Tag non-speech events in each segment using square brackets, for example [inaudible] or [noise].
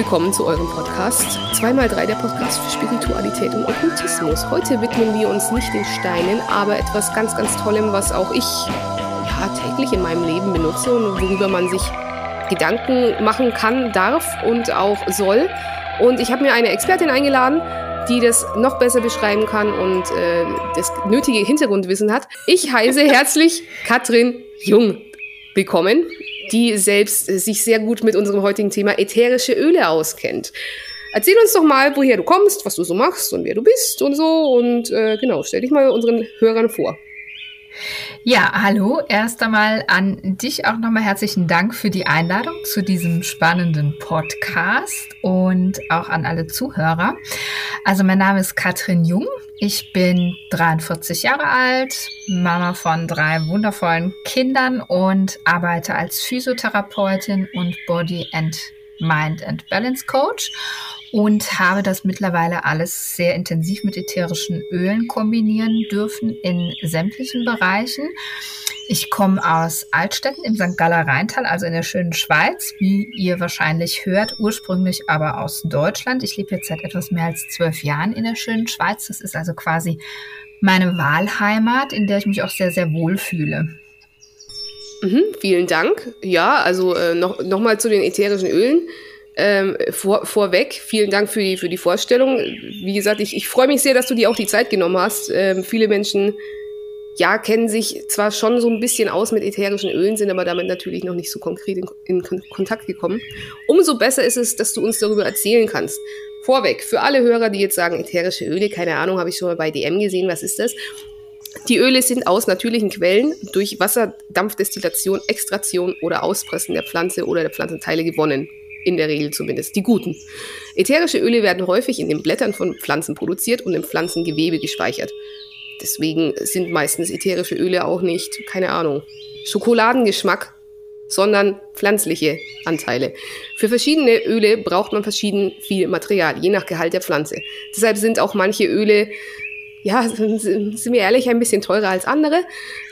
willkommen zu eurem Podcast. 2x3 der Podcast für Spiritualität und Okkultismus. Heute widmen wir uns nicht den Steinen, aber etwas ganz, ganz Tollem, was auch ich ja, täglich in meinem Leben benutze und worüber man sich Gedanken machen kann, darf und auch soll. Und ich habe mir eine Expertin eingeladen, die das noch besser beschreiben kann und äh, das nötige Hintergrundwissen hat. Ich heiße herzlich Katrin Jung willkommen die selbst äh, sich sehr gut mit unserem heutigen Thema ätherische Öle auskennt. Erzähl uns doch mal, woher du kommst, was du so machst und wer du bist und so. Und äh, genau, stell dich mal unseren Hörern vor. Ja, hallo. Erst einmal an dich auch nochmal herzlichen Dank für die Einladung zu diesem spannenden Podcast und auch an alle Zuhörer. Also mein Name ist Katrin Jung. Ich bin 43 Jahre alt, Mama von drei wundervollen Kindern und arbeite als Physiotherapeutin und Body and Mind and Balance Coach und habe das mittlerweile alles sehr intensiv mit ätherischen Ölen kombinieren dürfen in sämtlichen Bereichen. Ich komme aus Altstetten im St. Galler Rheintal, also in der schönen Schweiz, wie ihr wahrscheinlich hört, ursprünglich aber aus Deutschland. Ich lebe jetzt seit etwas mehr als zwölf Jahren in der schönen Schweiz. Das ist also quasi meine Wahlheimat, in der ich mich auch sehr, sehr wohl fühle. Mhm, vielen Dank. Ja, also äh, noch, noch mal zu den ätherischen Ölen. Ähm, vor, vorweg, vielen Dank für die, für die Vorstellung. Wie gesagt, ich, ich freue mich sehr, dass du dir auch die Zeit genommen hast. Ähm, viele Menschen, ja, kennen sich zwar schon so ein bisschen aus mit ätherischen Ölen, sind aber damit natürlich noch nicht so konkret in, in Kontakt gekommen. Umso besser ist es, dass du uns darüber erzählen kannst. Vorweg, für alle Hörer, die jetzt sagen, ätherische Öle, keine Ahnung, habe ich schon mal bei DM gesehen, was ist das? Die Öle sind aus natürlichen Quellen durch Wasserdampfdestillation, Extraktion oder Auspressen der Pflanze oder der Pflanzenteile gewonnen. In der Regel zumindest. Die guten. Ätherische Öle werden häufig in den Blättern von Pflanzen produziert und im Pflanzengewebe gespeichert. Deswegen sind meistens ätherische Öle auch nicht, keine Ahnung, Schokoladengeschmack, sondern pflanzliche Anteile. Für verschiedene Öle braucht man verschieden viel Material, je nach Gehalt der Pflanze. Deshalb sind auch manche Öle, ja, [laughs] sind wir ehrlich, ein bisschen teurer als andere.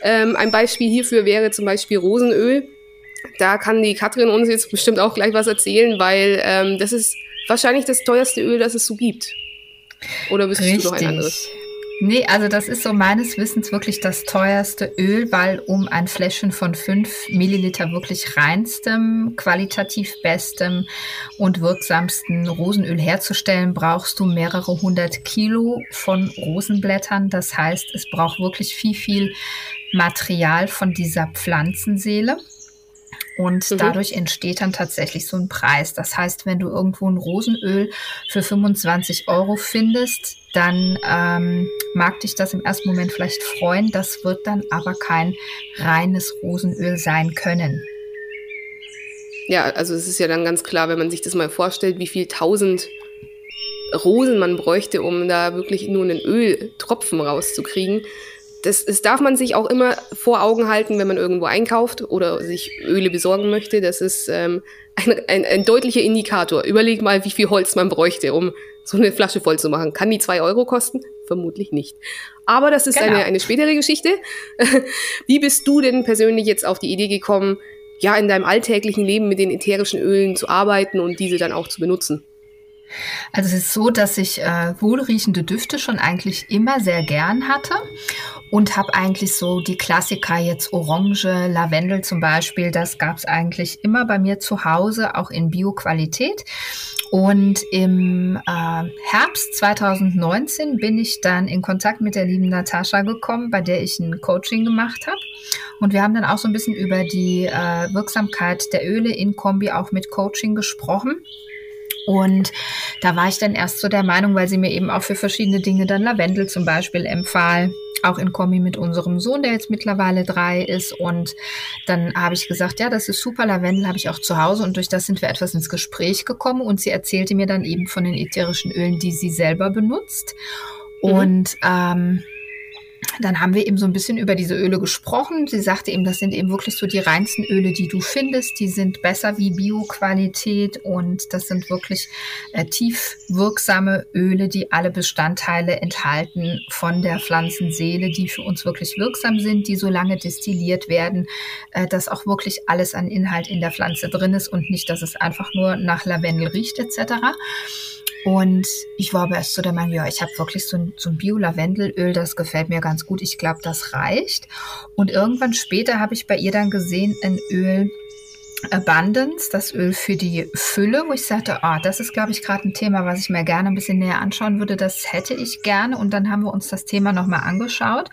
Ähm, ein Beispiel hierfür wäre zum Beispiel Rosenöl da kann die Katrin uns jetzt bestimmt auch gleich was erzählen, weil ähm, das ist wahrscheinlich das teuerste Öl, das es so gibt. Oder wüsstest Richtig. du noch ein anderes? Nee, also das ist so meines Wissens wirklich das teuerste Öl, weil um ein Fläschchen von 5 Milliliter wirklich reinstem, qualitativ bestem und wirksamsten Rosenöl herzustellen, brauchst du mehrere hundert Kilo von Rosenblättern. Das heißt, es braucht wirklich viel, viel Material von dieser Pflanzenseele. Und mhm. dadurch entsteht dann tatsächlich so ein Preis. Das heißt, wenn du irgendwo ein Rosenöl für 25 Euro findest, dann ähm, mag dich das im ersten Moment vielleicht freuen. Das wird dann aber kein reines Rosenöl sein können. Ja, also es ist ja dann ganz klar, wenn man sich das mal vorstellt, wie viel tausend Rosen man bräuchte, um da wirklich nur einen Öltropfen rauszukriegen das, das darf man sich auch immer vor Augen halten, wenn man irgendwo einkauft oder sich Öle besorgen möchte. Das ist ähm, ein, ein, ein deutlicher Indikator. Überleg mal, wie viel Holz man bräuchte, um so eine Flasche voll zu machen. Kann die zwei Euro kosten? Vermutlich nicht. Aber das ist genau. eine, eine spätere Geschichte. [laughs] wie bist du denn persönlich jetzt auf die Idee gekommen, ja, in deinem alltäglichen Leben mit den ätherischen Ölen zu arbeiten und diese dann auch zu benutzen? Also es ist so, dass ich äh, wohlriechende Düfte schon eigentlich immer sehr gern hatte und habe eigentlich so die Klassiker jetzt Orange, Lavendel zum Beispiel, das gab es eigentlich immer bei mir zu Hause, auch in Bio-Qualität. Und im äh, Herbst 2019 bin ich dann in Kontakt mit der lieben Natascha gekommen, bei der ich ein Coaching gemacht habe. Und wir haben dann auch so ein bisschen über die äh, Wirksamkeit der Öle in Kombi auch mit Coaching gesprochen. Und da war ich dann erst so der Meinung, weil sie mir eben auch für verschiedene Dinge dann Lavendel zum Beispiel empfahl, auch in Kombi mit unserem Sohn, der jetzt mittlerweile drei ist. Und dann habe ich gesagt, ja, das ist super, Lavendel habe ich auch zu Hause. Und durch das sind wir etwas ins Gespräch gekommen. Und sie erzählte mir dann eben von den ätherischen Ölen, die sie selber benutzt. Mhm. Und ähm, dann haben wir eben so ein bisschen über diese Öle gesprochen. Sie sagte eben, das sind eben wirklich so die reinsten Öle, die du findest. Die sind besser wie Bio-Qualität und das sind wirklich äh, tief wirksame Öle, die alle Bestandteile enthalten von der Pflanzenseele, die für uns wirklich wirksam sind, die so lange destilliert werden, äh, dass auch wirklich alles an Inhalt in der Pflanze drin ist und nicht, dass es einfach nur nach Lavendel riecht etc. Und ich war aber erst so der Meinung, ja, ich habe wirklich so ein, so ein Bio-Lavendelöl, das gefällt mir ganz gut. Ich glaube, das reicht. Und irgendwann später habe ich bei ihr dann gesehen, ein Öl, Abundance, das Öl für die Fülle, wo ich sagte, ah, das ist, glaube ich, gerade ein Thema, was ich mir gerne ein bisschen näher anschauen würde. Das hätte ich gerne. Und dann haben wir uns das Thema nochmal angeschaut.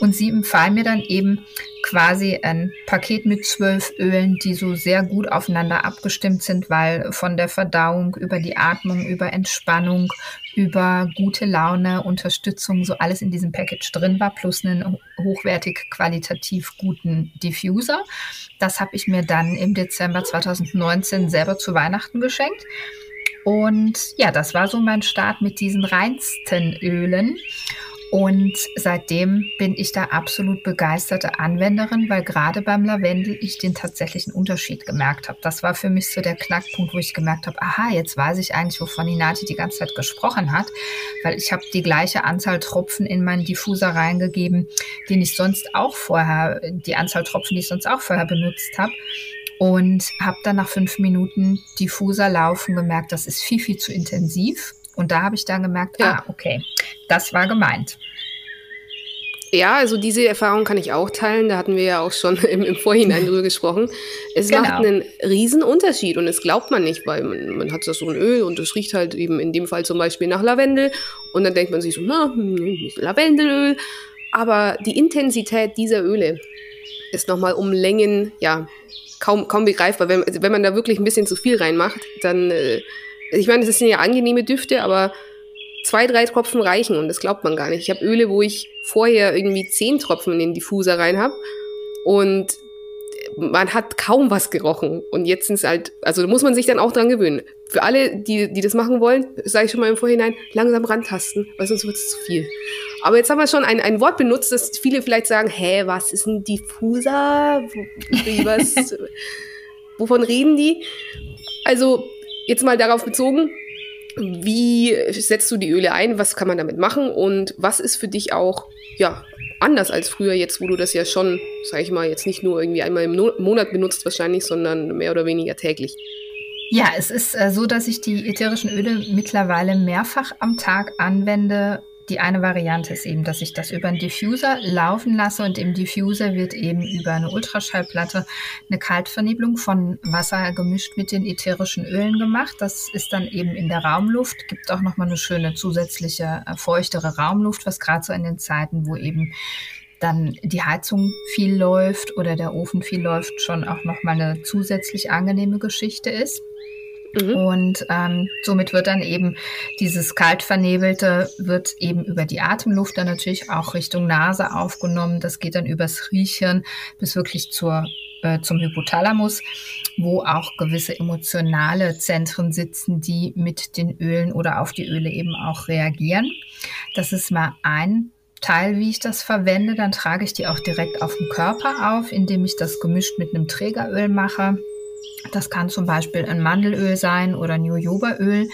Und sie empfahlen mir dann eben quasi ein Paket mit zwölf Ölen, die so sehr gut aufeinander abgestimmt sind, weil von der Verdauung über die Atmung, über Entspannung, über gute Laune, Unterstützung, so alles in diesem Package drin war, plus einen hochwertig qualitativ guten Diffuser. Das habe ich mir dann im Dezember 2019 selber zu Weihnachten geschenkt. Und ja, das war so mein Start mit diesen reinsten Ölen. Und seitdem bin ich da absolut begeisterte Anwenderin, weil gerade beim Lavendel ich den tatsächlichen Unterschied gemerkt habe. Das war für mich so der Knackpunkt, wo ich gemerkt habe, aha, jetzt weiß ich eigentlich, wovon Inati die ganze Zeit gesprochen hat, weil ich habe die gleiche Anzahl Tropfen in meinen Diffuser reingegeben, den ich sonst auch vorher, die Anzahl Tropfen, die ich sonst auch vorher benutzt habe und habe dann nach fünf Minuten Diffuser laufen gemerkt, das ist viel, viel zu intensiv. Und da habe ich dann gemerkt, ja. ah, okay, das war gemeint. Ja, also diese Erfahrung kann ich auch teilen. Da hatten wir ja auch schon [laughs] im, im Vorhinein drüber [laughs] gesprochen. Es genau. macht einen riesen Unterschied und das glaubt man nicht, weil man, man hat so ein Öl und es riecht halt eben in dem Fall zum Beispiel nach Lavendel und dann denkt man sich so, na, hm, Lavendelöl. Aber die Intensität dieser Öle ist nochmal um Längen, ja, kaum, kaum begreifbar. Wenn, wenn man da wirklich ein bisschen zu viel reinmacht, dann, äh, ich meine, es sind ja angenehme Düfte, aber zwei, drei Tropfen reichen und das glaubt man gar nicht. Ich habe Öle, wo ich vorher irgendwie zehn Tropfen in den Diffuser rein habe und man hat kaum was gerochen. Und jetzt sind es halt, also da muss man sich dann auch dran gewöhnen. Für alle, die, die das machen wollen, sage ich schon mal im Vorhinein, langsam rantasten, weil sonst wird es zu viel. Aber jetzt haben wir schon ein, ein Wort benutzt, das viele vielleicht sagen, hä, was ist ein Diffuser? Was, [laughs] wovon reden die? Also, jetzt mal darauf bezogen, wie setzt du die Öle ein? Was kann man damit machen? Und was ist für dich auch, ja, anders als früher jetzt, wo du das ja schon, sag ich mal, jetzt nicht nur irgendwie einmal im no Monat benutzt wahrscheinlich, sondern mehr oder weniger täglich? Ja, es ist äh, so, dass ich die ätherischen Öle mittlerweile mehrfach am Tag anwende, die eine Variante ist eben, dass ich das über einen Diffuser laufen lasse und im Diffuser wird eben über eine Ultraschallplatte eine Kaltvernebelung von Wasser gemischt mit den ätherischen Ölen gemacht. Das ist dann eben in der Raumluft, gibt auch nochmal eine schöne zusätzliche äh, feuchtere Raumluft, was gerade so in den Zeiten, wo eben dann die Heizung viel läuft oder der Ofen viel läuft, schon auch nochmal eine zusätzlich angenehme Geschichte ist. Mhm. Und ähm, somit wird dann eben dieses kaltvernebelte wird eben über die Atemluft dann natürlich auch Richtung Nase aufgenommen. Das geht dann übers Riechen bis wirklich zur äh, zum Hypothalamus, wo auch gewisse emotionale Zentren sitzen, die mit den Ölen oder auf die Öle eben auch reagieren. Das ist mal ein Teil, wie ich das verwende. Dann trage ich die auch direkt auf dem Körper auf, indem ich das gemischt mit einem Trägeröl mache. Das kann zum Beispiel ein Mandelöl sein oder ein Jojobaöl.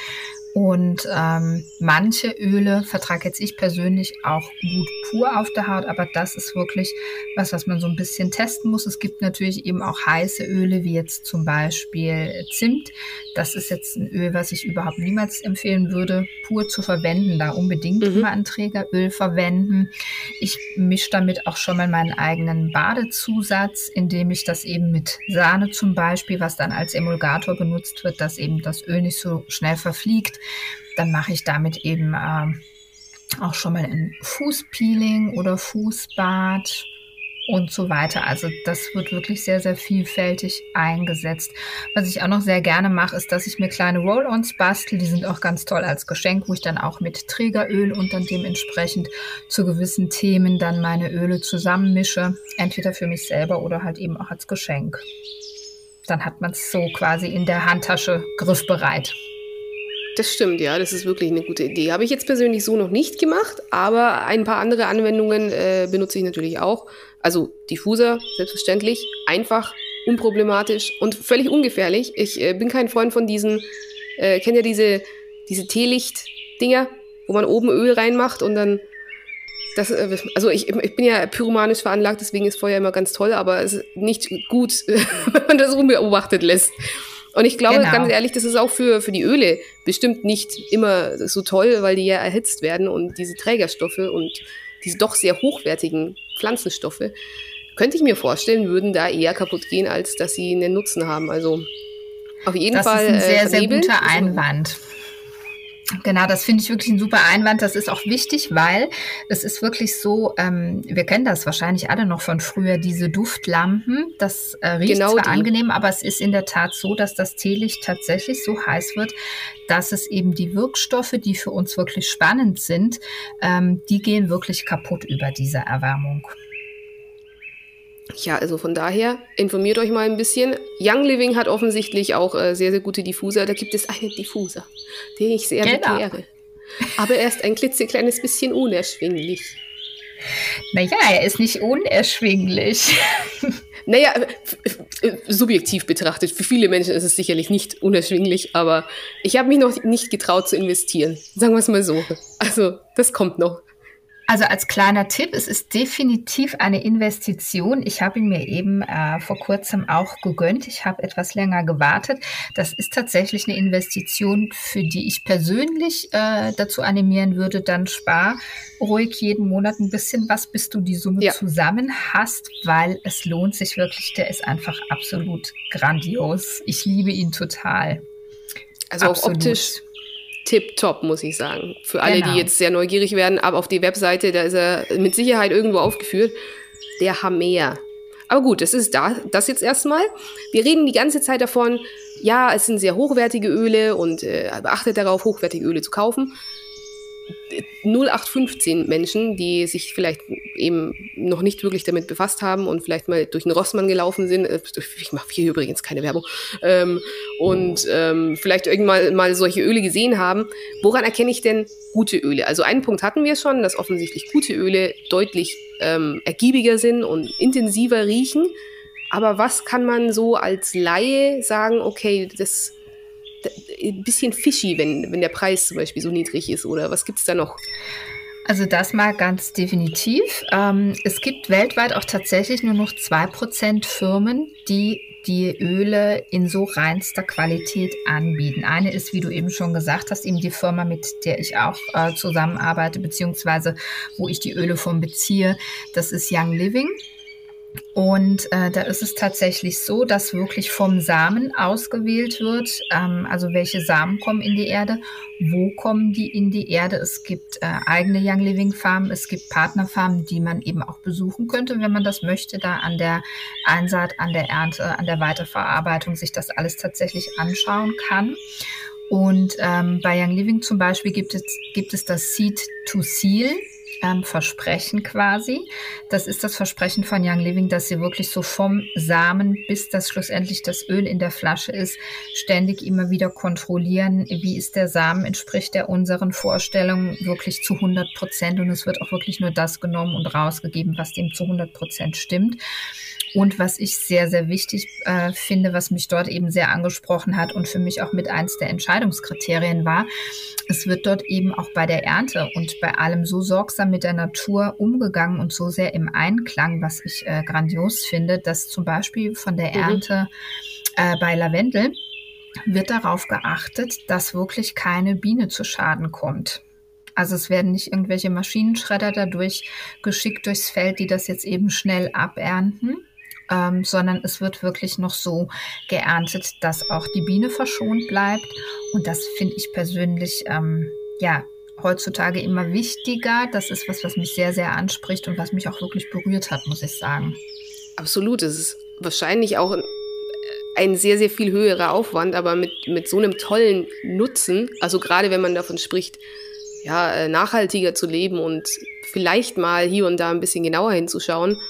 Und ähm, manche Öle vertrage jetzt ich persönlich auch gut pur auf der Haut, aber das ist wirklich was, was man so ein bisschen testen muss. Es gibt natürlich eben auch heiße Öle, wie jetzt zum Beispiel Zimt. Das ist jetzt ein Öl, was ich überhaupt niemals empfehlen würde, pur zu verwenden. Da unbedingt mhm. immer ein Trägeröl verwenden. Ich mische damit auch schon mal meinen eigenen Badezusatz, indem ich das eben mit Sahne zum Beispiel, was dann als Emulgator benutzt wird, dass eben das Öl nicht so schnell verfliegt dann mache ich damit eben äh, auch schon mal ein Fußpeeling oder Fußbad und so weiter. Also das wird wirklich sehr, sehr vielfältig eingesetzt. Was ich auch noch sehr gerne mache, ist, dass ich mir kleine Roll-ons bastel. Die sind auch ganz toll als Geschenk, wo ich dann auch mit Trägeröl und dann dementsprechend zu gewissen Themen dann meine Öle zusammenmische. Entweder für mich selber oder halt eben auch als Geschenk. Dann hat man es so quasi in der Handtasche griffbereit. Das stimmt, ja, das ist wirklich eine gute Idee. Habe ich jetzt persönlich so noch nicht gemacht, aber ein paar andere Anwendungen äh, benutze ich natürlich auch. Also Diffuser, selbstverständlich, einfach, unproblematisch und völlig ungefährlich. Ich äh, bin kein Freund von diesen, äh, kennt ihr diese, diese Teelicht-Dinger, wo man oben Öl reinmacht und dann das, äh, also ich, ich bin ja pyromanisch veranlagt, deswegen ist Feuer immer ganz toll, aber es ist nicht gut, [laughs] wenn man das unbeobachtet lässt. Und ich glaube, genau. ganz ehrlich, das ist auch für, für die Öle bestimmt nicht immer so toll, weil die ja erhitzt werden und diese Trägerstoffe und diese doch sehr hochwertigen Pflanzenstoffe, könnte ich mir vorstellen, würden da eher kaputt gehen, als dass sie einen Nutzen haben. Also auf jeden das Fall. Das ist ein sehr, äh, sehr guter Einwand. Genau, das finde ich wirklich ein super Einwand. Das ist auch wichtig, weil es ist wirklich so, ähm, wir kennen das wahrscheinlich alle noch von früher, diese Duftlampen. Das äh, riecht genau zwar die. angenehm, aber es ist in der Tat so, dass das Teelicht tatsächlich so heiß wird, dass es eben die Wirkstoffe, die für uns wirklich spannend sind, ähm, die gehen wirklich kaputt über diese Erwärmung. Ja, also von daher informiert euch mal ein bisschen. Young Living hat offensichtlich auch äh, sehr, sehr gute Diffuser. Da gibt es einen Diffuser, den ich sehr genau. begehre. Aber er ist ein klitzekleines bisschen unerschwinglich. Naja, er ist nicht unerschwinglich. [laughs] Naja, subjektiv betrachtet, für viele Menschen ist es sicherlich nicht unerschwinglich, aber ich habe mich noch nicht getraut zu investieren. Sagen wir es mal so. Also, das kommt noch. Also als kleiner Tipp, es ist definitiv eine Investition. Ich habe ihn mir eben äh, vor kurzem auch gegönnt. Ich habe etwas länger gewartet. Das ist tatsächlich eine Investition, für die ich persönlich äh, dazu animieren würde, dann spar ruhig jeden Monat ein bisschen was, bis du die Summe ja. zusammen hast, weil es lohnt sich wirklich. Der ist einfach absolut grandios. Ich liebe ihn total. Also absolut. auch optisch tipptopp, muss ich sagen. Für alle, genau. die jetzt sehr neugierig werden, aber auf die Webseite, da ist er mit Sicherheit irgendwo aufgeführt. Der Hammer. Aber gut, das ist da, das jetzt erstmal. Wir reden die ganze Zeit davon, ja, es sind sehr hochwertige Öle und äh, beachtet darauf, hochwertige Öle zu kaufen. 0815 Menschen, die sich vielleicht eben noch nicht wirklich damit befasst haben und vielleicht mal durch einen Rossmann gelaufen sind. Äh, ich mache hier übrigens keine Werbung. Ähm, und ähm, vielleicht irgendwann mal solche Öle gesehen haben. Woran erkenne ich denn gute Öle? Also einen Punkt hatten wir schon, dass offensichtlich gute Öle deutlich ähm, ergiebiger sind und intensiver riechen. Aber was kann man so als Laie sagen, okay, das ein bisschen fishy, wenn, wenn der Preis zum Beispiel so niedrig ist? Oder was gibt es da noch? Also das mal ganz definitiv. Ähm, es gibt weltweit auch tatsächlich nur noch 2% Firmen, die die Öle in so reinster Qualität anbieten. Eine ist, wie du eben schon gesagt hast, eben die Firma, mit der ich auch äh, zusammenarbeite, beziehungsweise wo ich die Öle von beziehe. Das ist Young Living. Und äh, da ist es tatsächlich so, dass wirklich vom Samen ausgewählt wird, ähm, also welche Samen kommen in die Erde, wo kommen die in die Erde. Es gibt äh, eigene Young Living Farmen, es gibt Partnerfarmen, die man eben auch besuchen könnte, wenn man das möchte, da an der Einsaat, an der Ernte, an der Weiterverarbeitung sich das alles tatsächlich anschauen kann. Und ähm, bei Young Living zum Beispiel gibt es, gibt es das Seed to Seal ähm, Versprechen quasi. Das ist das Versprechen von Young Living, dass sie wirklich so vom Samen bis das schlussendlich das Öl in der Flasche ist, ständig immer wieder kontrollieren, wie ist der Samen, entspricht der unseren Vorstellungen wirklich zu 100 Prozent und es wird auch wirklich nur das genommen und rausgegeben, was dem zu 100 Prozent stimmt. Und was ich sehr, sehr wichtig äh, finde, was mich dort eben sehr angesprochen hat und für mich auch mit eins der Entscheidungskriterien war, es wird dort eben auch bei der Ernte und bei allem so sorgsam mit der Natur umgegangen und so sehr im Einklang, was ich äh, grandios finde, dass zum Beispiel von der mhm. Ernte äh, bei Lavendel wird darauf geachtet, dass wirklich keine Biene zu Schaden kommt. Also es werden nicht irgendwelche Maschinenschredder dadurch geschickt durchs Feld, die das jetzt eben schnell abernten, ähm, sondern es wird wirklich noch so geerntet, dass auch die Biene verschont bleibt. Und das finde ich persönlich, ähm, ja, heutzutage immer wichtiger. Das ist was, was mich sehr, sehr anspricht und was mich auch wirklich berührt hat, muss ich sagen. Absolut. Es ist wahrscheinlich auch ein sehr, sehr viel höherer Aufwand, aber mit, mit so einem tollen Nutzen, also gerade wenn man davon spricht, ja, äh, nachhaltiger zu leben und vielleicht mal hier und da ein bisschen genauer hinzuschauen,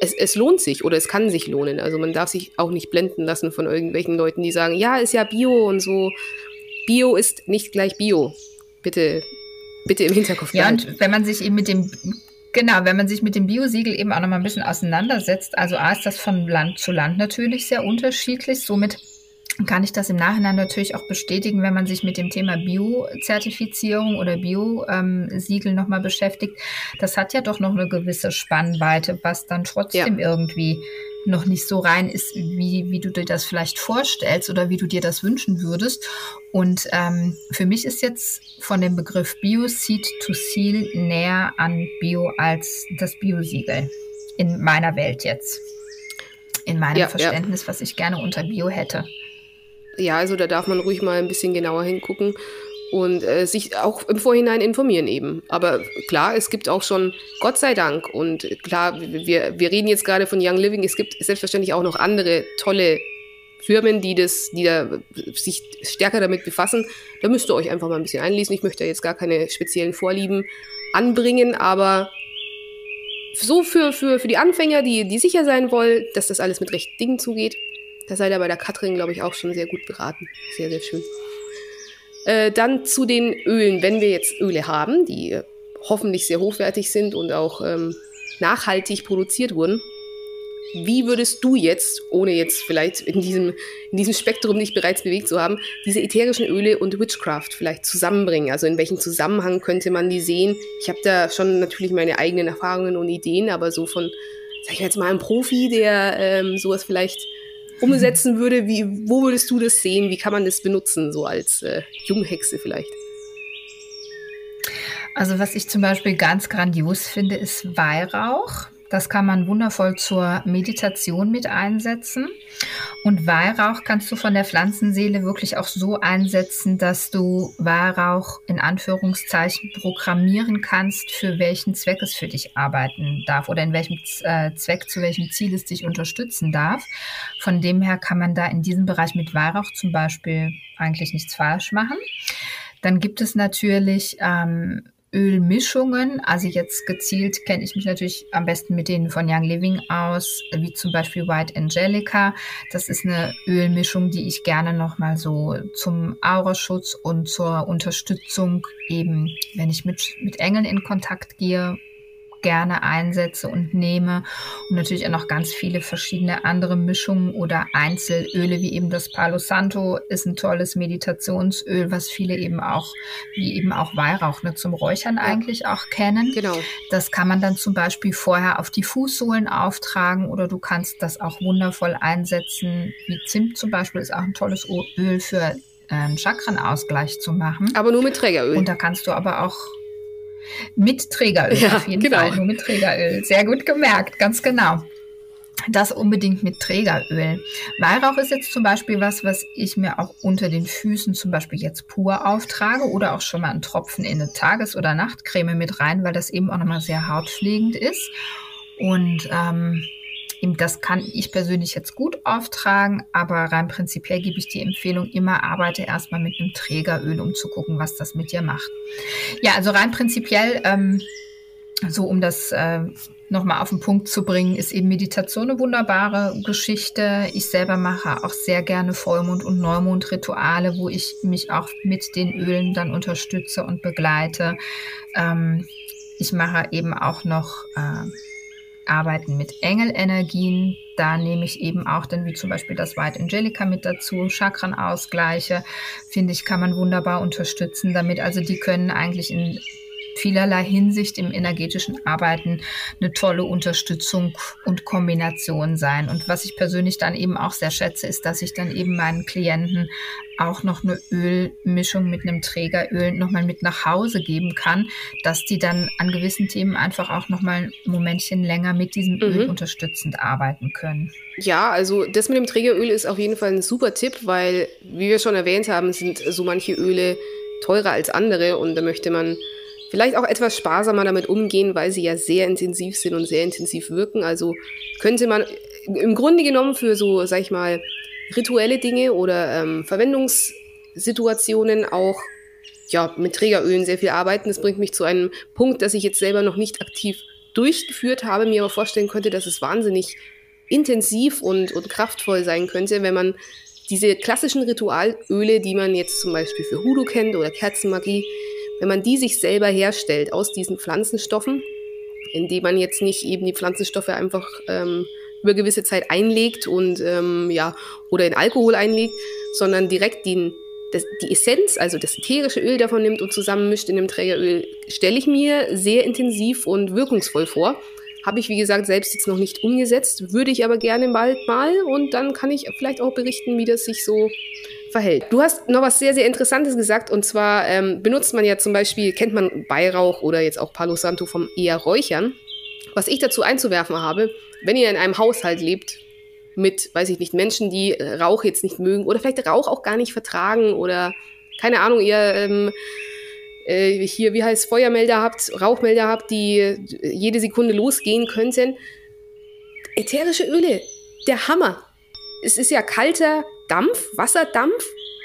es, es lohnt sich oder es kann sich lohnen. Also man darf sich auch nicht blenden lassen von irgendwelchen Leuten, die sagen, ja, ist ja Bio und so. Bio ist nicht gleich Bio. Bitte, bitte im Hinterkopf behalten. Ja, und wenn man sich eben mit dem Genau, wenn man sich mit dem Biosiegel eben auch noch mal ein bisschen auseinandersetzt, also A ist das von Land zu Land natürlich sehr unterschiedlich, somit kann ich das im Nachhinein natürlich auch bestätigen, wenn man sich mit dem Thema Bio-Zertifizierung oder Bio-Siegel ähm, nochmal beschäftigt. Das hat ja doch noch eine gewisse Spannweite, was dann trotzdem ja. irgendwie noch nicht so rein ist, wie, wie du dir das vielleicht vorstellst oder wie du dir das wünschen würdest. Und ähm, für mich ist jetzt von dem Begriff Bio-Seed to Seal näher an Bio als das Bio-Siegel in meiner Welt jetzt. In meinem ja, Verständnis, ja. was ich gerne unter Bio hätte ja, also da darf man ruhig mal ein bisschen genauer hingucken und äh, sich auch im Vorhinein informieren eben. Aber klar, es gibt auch schon, Gott sei Dank, und klar, wir, wir reden jetzt gerade von Young Living, es gibt selbstverständlich auch noch andere tolle Firmen, die das, die da sich stärker damit befassen. Da müsst ihr euch einfach mal ein bisschen einlesen. Ich möchte jetzt gar keine speziellen Vorlieben anbringen, aber so für, für, für die Anfänger, die, die sicher sein wollen, dass das alles mit rechten Dingen zugeht, da seid ihr bei der Katrin, glaube ich, auch schon sehr gut beraten. Sehr, sehr schön. Äh, dann zu den Ölen. Wenn wir jetzt Öle haben, die hoffentlich sehr hochwertig sind und auch ähm, nachhaltig produziert wurden, wie würdest du jetzt, ohne jetzt vielleicht in diesem, in diesem Spektrum dich bereits bewegt zu haben, diese ätherischen Öle und Witchcraft vielleicht zusammenbringen? Also in welchem Zusammenhang könnte man die sehen? Ich habe da schon natürlich meine eigenen Erfahrungen und Ideen, aber so von, sag ich jetzt mal, einem Profi, der ähm, sowas vielleicht umsetzen würde, wie, wo würdest du das sehen? Wie kann man das benutzen, so als äh, Junghexe vielleicht? Also was ich zum Beispiel ganz grandios finde, ist Weihrauch. Das kann man wundervoll zur Meditation mit einsetzen. Und Weihrauch kannst du von der Pflanzenseele wirklich auch so einsetzen, dass du Weihrauch in Anführungszeichen programmieren kannst, für welchen Zweck es für dich arbeiten darf oder in welchem äh, Zweck, zu welchem Ziel es dich unterstützen darf. Von dem her kann man da in diesem Bereich mit Weihrauch zum Beispiel eigentlich nichts falsch machen. Dann gibt es natürlich ähm, Ölmischungen. Also jetzt gezielt kenne ich mich natürlich am besten mit denen von Young Living aus, wie zum Beispiel White Angelica. Das ist eine Ölmischung, die ich gerne nochmal so zum Auraschutz und zur Unterstützung eben, wenn ich mit, mit Engeln in Kontakt gehe, gerne einsetze und nehme. Und natürlich auch noch ganz viele verschiedene andere Mischungen oder Einzelöle, wie eben das Palo Santo ist ein tolles Meditationsöl, was viele eben auch, wie eben auch Weihrauch, ne, zum Räuchern ja. eigentlich auch kennen. Genau. Das kann man dann zum Beispiel vorher auf die Fußsohlen auftragen oder du kannst das auch wundervoll einsetzen, wie Zimt zum Beispiel ist auch ein tolles Öl für einen ähm, Chakrenausgleich zu machen. Aber nur mit Trägeröl. Und da kannst du aber auch mit Trägeröl ja, auf jeden genau. Fall, nur mit Trägeröl. Sehr gut gemerkt, ganz genau. Das unbedingt mit Trägeröl. Weihrauch ist jetzt zum Beispiel was, was ich mir auch unter den Füßen zum Beispiel jetzt pur auftrage oder auch schon mal einen Tropfen in eine Tages- oder Nachtcreme mit rein, weil das eben auch nochmal sehr hautpflegend ist. Und ähm, das kann ich persönlich jetzt gut auftragen, aber rein prinzipiell gebe ich die Empfehlung immer, arbeite erstmal mit einem Trägeröl, um zu gucken, was das mit dir macht. Ja, also rein prinzipiell, ähm, so um das äh, nochmal auf den Punkt zu bringen, ist eben Meditation eine wunderbare Geschichte. Ich selber mache auch sehr gerne Vollmond- und Neumondrituale, wo ich mich auch mit den Ölen dann unterstütze und begleite. Ähm, ich mache eben auch noch äh, arbeiten mit Engelenergien. Da nehme ich eben auch dann wie zum Beispiel das White Angelica mit dazu, Chakrenausgleiche, finde ich, kann man wunderbar unterstützen damit. Also die können eigentlich in vielerlei Hinsicht im energetischen Arbeiten eine tolle Unterstützung und Kombination sein. Und was ich persönlich dann eben auch sehr schätze, ist, dass ich dann eben meinen Klienten auch noch eine Ölmischung mit einem Trägeröl nochmal mit nach Hause geben kann, dass die dann an gewissen Themen einfach auch nochmal ein Momentchen länger mit diesem mhm. Öl unterstützend arbeiten können. Ja, also das mit dem Trägeröl ist auf jeden Fall ein super Tipp, weil, wie wir schon erwähnt haben, sind so manche Öle teurer als andere und da möchte man vielleicht auch etwas sparsamer damit umgehen, weil sie ja sehr intensiv sind und sehr intensiv wirken. Also könnte man im Grunde genommen für so, sag ich mal, rituelle Dinge oder ähm, Verwendungssituationen auch ja, mit Trägerölen sehr viel arbeiten. Das bringt mich zu einem Punkt, dass ich jetzt selber noch nicht aktiv durchgeführt habe, mir aber vorstellen könnte, dass es wahnsinnig intensiv und, und kraftvoll sein könnte, wenn man diese klassischen Ritualöle, die man jetzt zum Beispiel für Hoodoo kennt oder Kerzenmagie, wenn man die sich selber herstellt aus diesen Pflanzenstoffen, indem man jetzt nicht eben die Pflanzenstoffe einfach ähm, über gewisse Zeit einlegt und ähm, ja oder in Alkohol einlegt, sondern direkt den, das, die Essenz, also das ätherische Öl davon nimmt und zusammenmischt in dem Trägeröl, stelle ich mir sehr intensiv und wirkungsvoll vor. Habe ich, wie gesagt, selbst jetzt noch nicht umgesetzt, würde ich aber gerne bald mal und dann kann ich vielleicht auch berichten, wie das sich so verhält. Du hast noch was sehr, sehr Interessantes gesagt und zwar ähm, benutzt man ja zum Beispiel, kennt man Weihrauch oder jetzt auch Palo Santo vom eher Räuchern. Was ich dazu einzuwerfen habe, wenn ihr in einem Haushalt lebt mit, weiß ich nicht, Menschen, die Rauch jetzt nicht mögen oder vielleicht Rauch auch gar nicht vertragen oder keine Ahnung, ihr ähm, äh, hier, wie heißt Feuermelder habt, Rauchmelder habt, die jede Sekunde losgehen könnten. Ätherische Öle, der Hammer. Es ist ja kalter Dampf, Wasserdampf,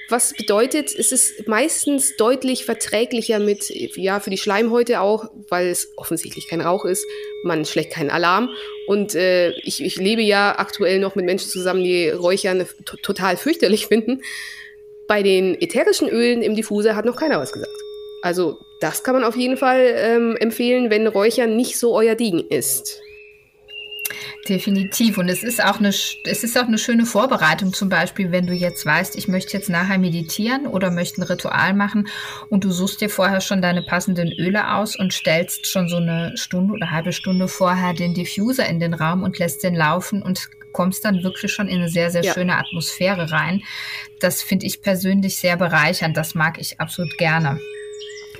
was bedeutet, es ist meistens deutlich verträglicher mit, ja, für die Schleimhäute auch, weil es offensichtlich kein Rauch ist. Man schlägt keinen Alarm. Und äh, ich, ich lebe ja aktuell noch mit Menschen zusammen, die Räuchern total fürchterlich [laughs] finden. Bei den ätherischen Ölen im Diffuser hat noch keiner was gesagt. Also das kann man auf jeden Fall ähm, empfehlen, wenn Räuchern nicht so euer Ding ist. Definitiv. Und es ist auch eine, es ist auch eine schöne Vorbereitung, zum Beispiel, wenn du jetzt weißt, ich möchte jetzt nachher meditieren oder möchte ein Ritual machen und du suchst dir vorher schon deine passenden Öle aus und stellst schon so eine Stunde oder halbe Stunde vorher den Diffuser in den Raum und lässt den laufen und kommst dann wirklich schon in eine sehr, sehr ja. schöne Atmosphäre rein. Das finde ich persönlich sehr bereichernd. Das mag ich absolut gerne.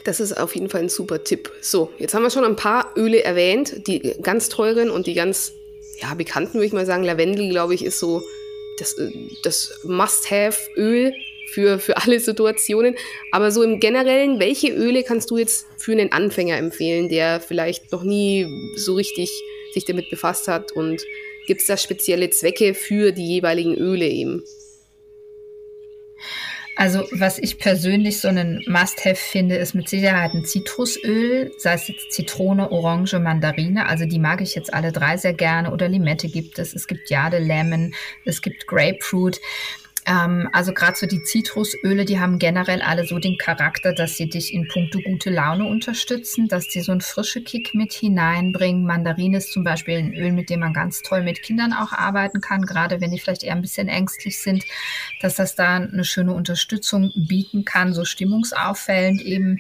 Das ist auf jeden Fall ein super Tipp. So, jetzt haben wir schon ein paar Öle erwähnt, die ganz teuren und die ganz ja, bekannten, würde ich mal sagen. Lavendel, glaube ich, ist so das, äh, das Must-Have-Öl für, für alle Situationen. Aber so im Generellen, welche Öle kannst du jetzt für einen Anfänger empfehlen, der vielleicht noch nie so richtig sich damit befasst hat? Und gibt es da spezielle Zwecke für die jeweiligen Öle eben? Also was ich persönlich so einen Must-Have finde, ist mit Sicherheit ein Zitrusöl, sei es jetzt Zitrone, Orange, Mandarine. Also die mag ich jetzt alle drei sehr gerne. Oder Limette gibt es. Es gibt Jade Lemon, es gibt Grapefruit. Ähm, also gerade so die Zitrusöle, die haben generell alle so den Charakter, dass sie dich in puncto gute Laune unterstützen, dass die so einen frische Kick mit hineinbringen. Mandarine ist zum Beispiel ein Öl, mit dem man ganz toll mit Kindern auch arbeiten kann, gerade wenn die vielleicht eher ein bisschen ängstlich sind, dass das da eine schöne Unterstützung bieten kann, so stimmungsauffällend eben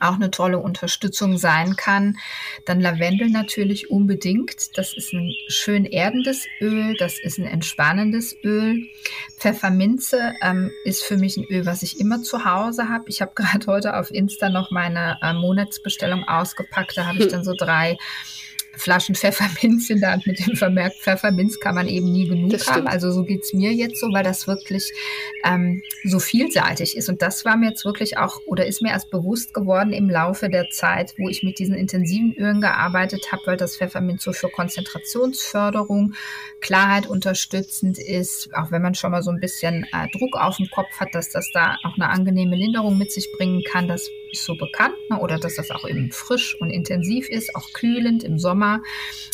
auch eine tolle Unterstützung sein kann. Dann Lavendel natürlich unbedingt. Das ist ein schön erdendes Öl, das ist ein entspannendes Öl. Pfefferminze ähm, ist für mich ein Öl, was ich immer zu Hause habe. Ich habe [laughs] gerade heute auf Insta noch meine äh, Monatsbestellung ausgepackt. Da habe ich [laughs] dann so drei Flaschen Pfefferminz in der Hand mit dem Vermerk Pfefferminz kann man eben nie genug haben. Also so geht's mir jetzt so, weil das wirklich ähm, so vielseitig ist. Und das war mir jetzt wirklich auch oder ist mir erst bewusst geworden im Laufe der Zeit, wo ich mit diesen intensiven Ölen gearbeitet habe, weil das Pfefferminz so für Konzentrationsförderung, Klarheit unterstützend ist, auch wenn man schon mal so ein bisschen äh, Druck auf dem Kopf hat, dass das da auch eine angenehme Linderung mit sich bringen kann. Das ist so bekannt. Ne? Oder dass das auch eben frisch und intensiv ist, auch kühlend im Sommer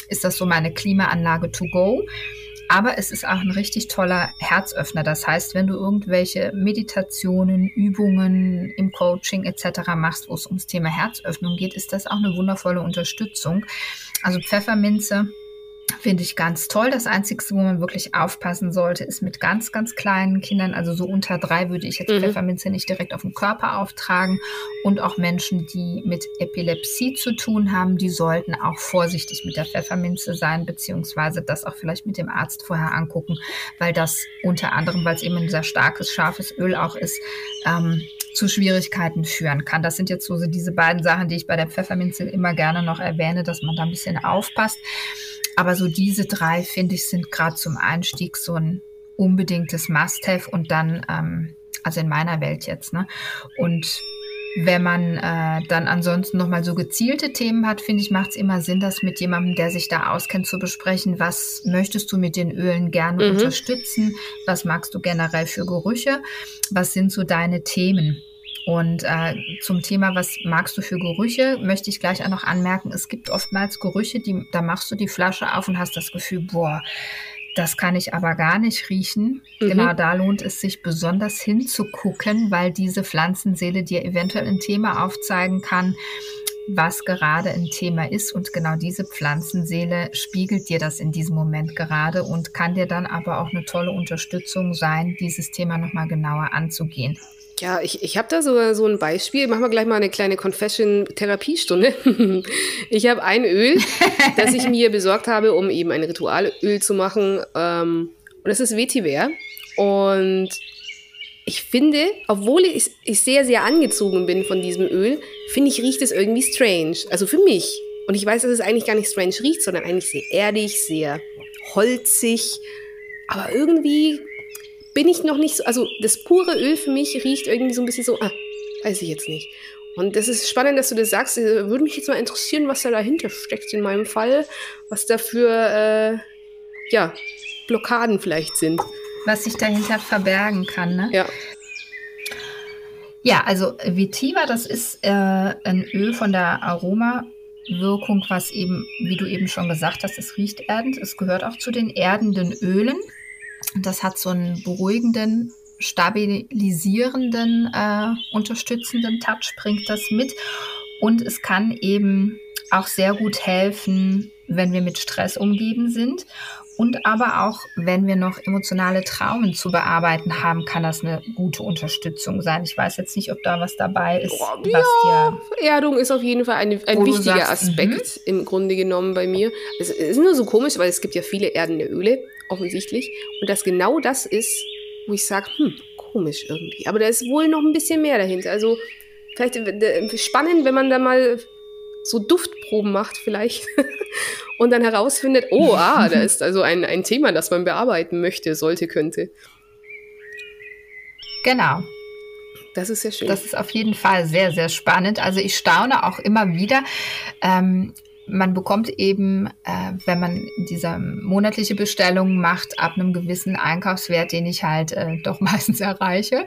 ist das so meine Klimaanlage to go. Aber es ist auch ein richtig toller Herzöffner. Das heißt, wenn du irgendwelche Meditationen, Übungen im Coaching etc. machst, wo es ums Thema Herzöffnung geht, ist das auch eine wundervolle Unterstützung. Also Pfefferminze Finde ich ganz toll. Das Einzige, wo man wirklich aufpassen sollte, ist mit ganz, ganz kleinen Kindern, also so unter drei würde ich jetzt mhm. Pfefferminze nicht direkt auf den Körper auftragen. Und auch Menschen, die mit Epilepsie zu tun haben, die sollten auch vorsichtig mit der Pfefferminze sein, beziehungsweise das auch vielleicht mit dem Arzt vorher angucken, weil das unter anderem, weil es eben ein sehr starkes, scharfes Öl auch ist, ähm, zu Schwierigkeiten führen kann. Das sind jetzt so diese beiden Sachen, die ich bei der Pfefferminze immer gerne noch erwähne, dass man da ein bisschen aufpasst. Aber so diese drei, finde ich, sind gerade zum Einstieg so ein unbedingtes Must-Have und dann, ähm, also in meiner Welt jetzt, ne? Und wenn man äh, dann ansonsten nochmal so gezielte Themen hat, finde ich, macht es immer Sinn, das mit jemandem, der sich da auskennt, zu besprechen. Was möchtest du mit den Ölen gerne mhm. unterstützen? Was magst du generell für Gerüche? Was sind so deine Themen? Und äh, zum Thema, was magst du für Gerüche, möchte ich gleich auch noch anmerken, es gibt oftmals Gerüche, die, da machst du die Flasche auf und hast das Gefühl, boah, das kann ich aber gar nicht riechen. Mhm. Genau da lohnt es sich besonders hinzugucken, weil diese Pflanzenseele dir eventuell ein Thema aufzeigen kann, was gerade ein Thema ist. Und genau diese Pflanzenseele spiegelt dir das in diesem Moment gerade und kann dir dann aber auch eine tolle Unterstützung sein, dieses Thema nochmal genauer anzugehen. Ja, ich, ich habe da sogar so ein Beispiel. Machen wir gleich mal eine kleine Confession-Therapiestunde. [laughs] ich habe ein Öl, [laughs] das ich mir besorgt habe, um eben ein Ritualöl zu machen. Ähm, und das ist Vetiver. Und ich finde, obwohl ich, ich sehr, sehr angezogen bin von diesem Öl, finde ich, riecht es irgendwie strange. Also für mich. Und ich weiß, dass es eigentlich gar nicht strange riecht, sondern eigentlich sehr erdig, sehr holzig. Aber irgendwie bin ich noch nicht so, also das pure Öl für mich riecht irgendwie so ein bisschen so, ah, weiß ich jetzt nicht. Und das ist spannend, dass du das sagst. Äh, würde mich jetzt mal interessieren, was da dahinter steckt in meinem Fall, was da für, äh, ja, Blockaden vielleicht sind. Was sich dahinter verbergen kann, ne? Ja. Ja, also Vitiva, das ist äh, ein Öl von der Aromawirkung, was eben, wie du eben schon gesagt hast, es riecht erdend. Es gehört auch zu den erdenden Ölen. Das hat so einen beruhigenden, stabilisierenden, äh, unterstützenden Touch, bringt das mit. Und es kann eben auch sehr gut helfen, wenn wir mit Stress umgeben sind. Und aber auch, wenn wir noch emotionale Traumen zu bearbeiten haben, kann das eine gute Unterstützung sein. Ich weiß jetzt nicht, ob da was dabei ist. Oh, ja, dir, Erdung ist auf jeden Fall ein, ein wichtiger sagst, Aspekt -hmm. im Grunde genommen bei mir. Es ist nur so komisch, weil es gibt ja viele erdende Öle offensichtlich. Und dass genau das ist, wo ich sage, hm, komisch irgendwie. Aber da ist wohl noch ein bisschen mehr dahinter. Also vielleicht äh, spannend, wenn man da mal so Duftproben macht vielleicht [laughs] und dann herausfindet, oh, ah, da [laughs] ist also ein, ein Thema, das man bearbeiten möchte, sollte, könnte. Genau. Das ist sehr schön. Das ist auf jeden Fall sehr, sehr spannend. Also ich staune auch immer wieder. Ähm, man bekommt eben, äh, wenn man diese monatliche Bestellung macht, ab einem gewissen Einkaufswert, den ich halt äh, [laughs] doch meistens erreiche,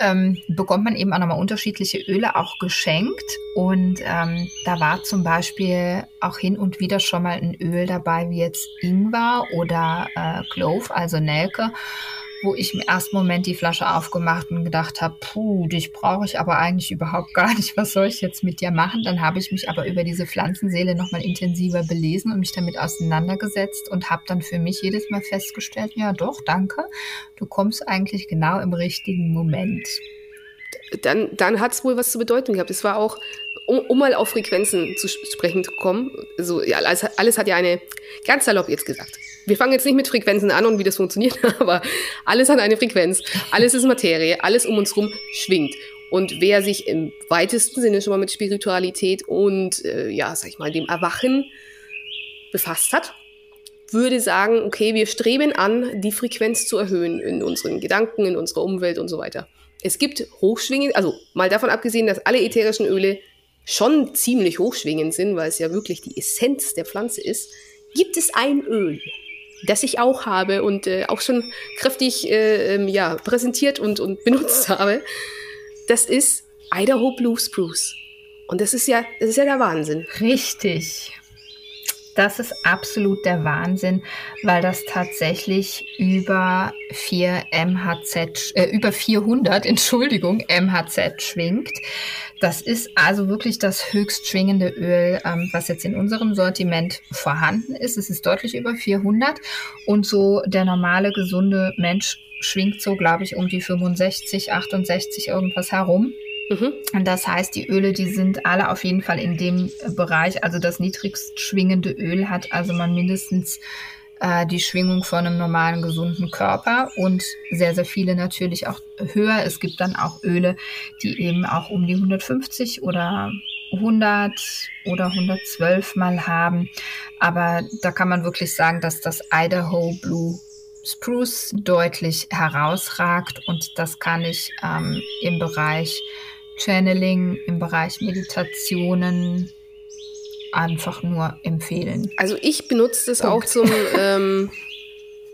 ähm, bekommt man eben auch nochmal unterschiedliche Öle auch geschenkt. Und ähm, da war zum Beispiel auch hin und wieder schon mal ein Öl dabei, wie jetzt Ingwer oder äh, Clove, also Nelke wo ich im ersten Moment die Flasche aufgemacht und gedacht habe, puh, dich brauche ich aber eigentlich überhaupt gar nicht. Was soll ich jetzt mit dir machen? Dann habe ich mich aber über diese Pflanzenseele nochmal intensiver belesen und mich damit auseinandergesetzt und habe dann für mich jedes Mal festgestellt, ja doch, danke, du kommst eigentlich genau im richtigen Moment. Dann, dann hat es wohl was zu bedeuten gehabt. Es war auch, um, um mal auf Frequenzen zu sprechen zu kommen, also ja, alles, alles hat ja eine, ganz salopp jetzt gesagt, wir fangen jetzt nicht mit Frequenzen an und wie das funktioniert, [laughs] aber alles hat eine Frequenz. Alles ist Materie, alles um uns herum schwingt. Und wer sich im weitesten Sinne schon mal mit Spiritualität und, äh, ja, sag ich mal, dem Erwachen befasst hat, würde sagen, okay, wir streben an, die Frequenz zu erhöhen in unseren Gedanken, in unserer Umwelt und so weiter. Es gibt hochschwingend, also mal davon abgesehen, dass alle ätherischen Öle schon ziemlich hochschwingend sind, weil es ja wirklich die Essenz der Pflanze ist, gibt es ein Öl, das ich auch habe und äh, auch schon kräftig äh, ähm, ja, präsentiert und, und benutzt [laughs] habe. Das ist Idaho Blue Spruce. Und das ist ja, das ist ja der Wahnsinn. Richtig. Das ist absolut der Wahnsinn, weil das tatsächlich über 4 MHZ, äh, über 400, [laughs] Entschuldigung, MHZ schwingt. Das ist also wirklich das höchst schwingende Öl, ähm, was jetzt in unserem Sortiment vorhanden ist. Es ist deutlich über 400 und so der normale gesunde Mensch schwingt so, glaube ich, um die 65, 68 irgendwas herum. Mhm. Das heißt, die Öle, die sind alle auf jeden Fall in dem Bereich. Also das niedrigst schwingende Öl hat also man mindestens äh, die Schwingung von einem normalen, gesunden Körper und sehr, sehr viele natürlich auch höher. Es gibt dann auch Öle, die eben auch um die 150 oder 100 oder 112 mal haben. Aber da kann man wirklich sagen, dass das Idaho Blue Spruce deutlich herausragt und das kann ich ähm, im Bereich Channeling, im Bereich Meditationen, einfach nur empfehlen. Also ich benutze das Punkt. auch zum, [laughs] ähm,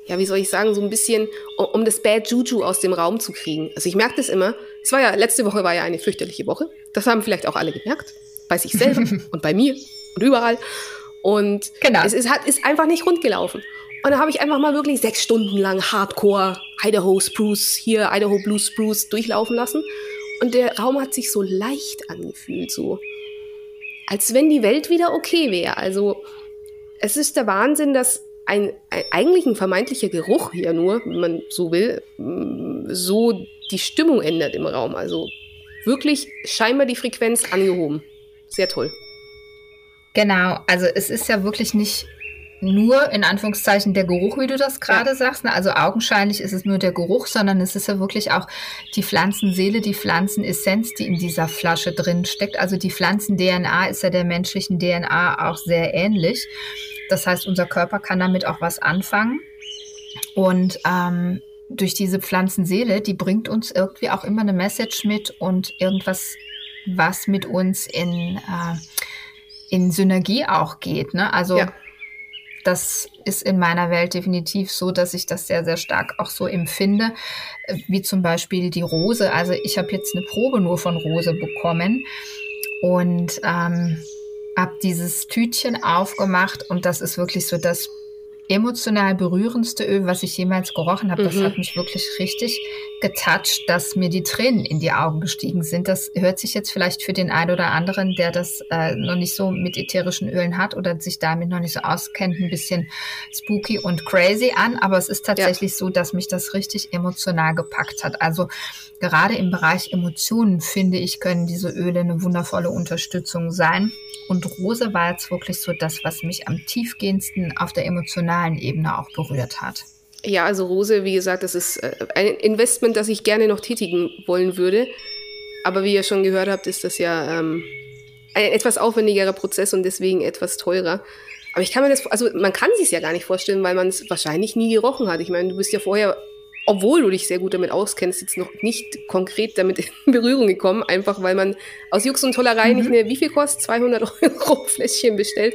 ja, wie soll ich sagen, so ein bisschen, um, um, das Bad Juju aus dem Raum zu kriegen. Also ich merke das immer. Es war ja, letzte Woche war ja eine fürchterliche Woche. Das haben vielleicht auch alle gemerkt. Bei sich selber [laughs] und bei mir und überall. Und genau. es ist, hat, ist einfach nicht rund gelaufen. Und dann habe ich einfach mal wirklich sechs Stunden lang Hardcore Idaho Spruce, hier Idaho Blue Spruce durchlaufen lassen. Und der Raum hat sich so leicht angefühlt, so als wenn die Welt wieder okay wäre. Also es ist der Wahnsinn, dass ein, ein eigentlich ein vermeintlicher Geruch hier nur, wenn man so will, mm, so die Stimmung ändert im Raum. Also wirklich scheinbar die Frequenz angehoben. Sehr toll. Genau, also es ist ja wirklich nicht nur in Anführungszeichen der Geruch, wie du das gerade ja. sagst. Ne? Also augenscheinlich ist es nur der Geruch, sondern es ist ja wirklich auch die Pflanzenseele, die Pflanzenessenz, die in dieser Flasche drin steckt. Also die Pflanzen-DNA ist ja der menschlichen DNA auch sehr ähnlich. Das heißt, unser Körper kann damit auch was anfangen. Und ähm, durch diese Pflanzenseele, die bringt uns irgendwie auch immer eine Message mit und irgendwas, was mit uns in, äh, in Synergie auch geht. Ne? Also ja das ist in meiner Welt definitiv so, dass ich das sehr, sehr stark auch so empfinde, wie zum Beispiel die Rose. Also ich habe jetzt eine Probe nur von Rose bekommen und ähm, habe dieses Tütchen aufgemacht und das ist wirklich so das emotional berührendste Öl, was ich jemals gerochen habe. Mhm. Das hat mich wirklich richtig getoucht, dass mir die Tränen in die Augen gestiegen sind. Das hört sich jetzt vielleicht für den einen oder anderen, der das äh, noch nicht so mit ätherischen Ölen hat oder sich damit noch nicht so auskennt, ein bisschen spooky und crazy an. Aber es ist tatsächlich ja. so, dass mich das richtig emotional gepackt hat. Also gerade im Bereich Emotionen, finde ich, können diese Öle eine wundervolle Unterstützung sein. Und Rose war jetzt wirklich so das, was mich am tiefgehendsten auf der emotionalen Ebene auch berührt hat. Ja, also Rose, wie gesagt, das ist äh, ein Investment, das ich gerne noch tätigen wollen würde. Aber wie ihr schon gehört habt, ist das ja ähm, ein etwas aufwendigerer Prozess und deswegen etwas teurer. Aber ich kann mir das, also man kann sich ja gar nicht vorstellen, weil man es wahrscheinlich nie gerochen hat. Ich meine, du bist ja vorher obwohl du dich sehr gut damit auskennst, jetzt noch nicht konkret damit in [laughs] Berührung gekommen, einfach weil man aus Jux und Tollerei mhm. nicht eine, wie viel kostet, 200 [laughs] Euro Fläschchen bestellt.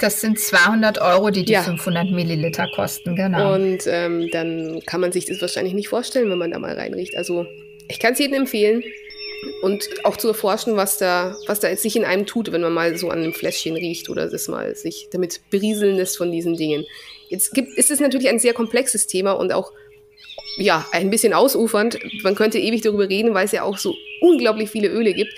Das sind 200 Euro, die die ja. 500 Milliliter kosten, genau. Und ähm, dann kann man sich das wahrscheinlich nicht vorstellen, wenn man da mal reinriecht. Also ich kann es jedem empfehlen und auch zu erforschen, was da, was da sich in einem tut, wenn man mal so an einem Fläschchen riecht oder das mal sich damit berieseln lässt von diesen Dingen. Jetzt gibt, ist es natürlich ein sehr komplexes Thema und auch ja, ein bisschen ausufernd. Man könnte ewig darüber reden, weil es ja auch so unglaublich viele Öle gibt.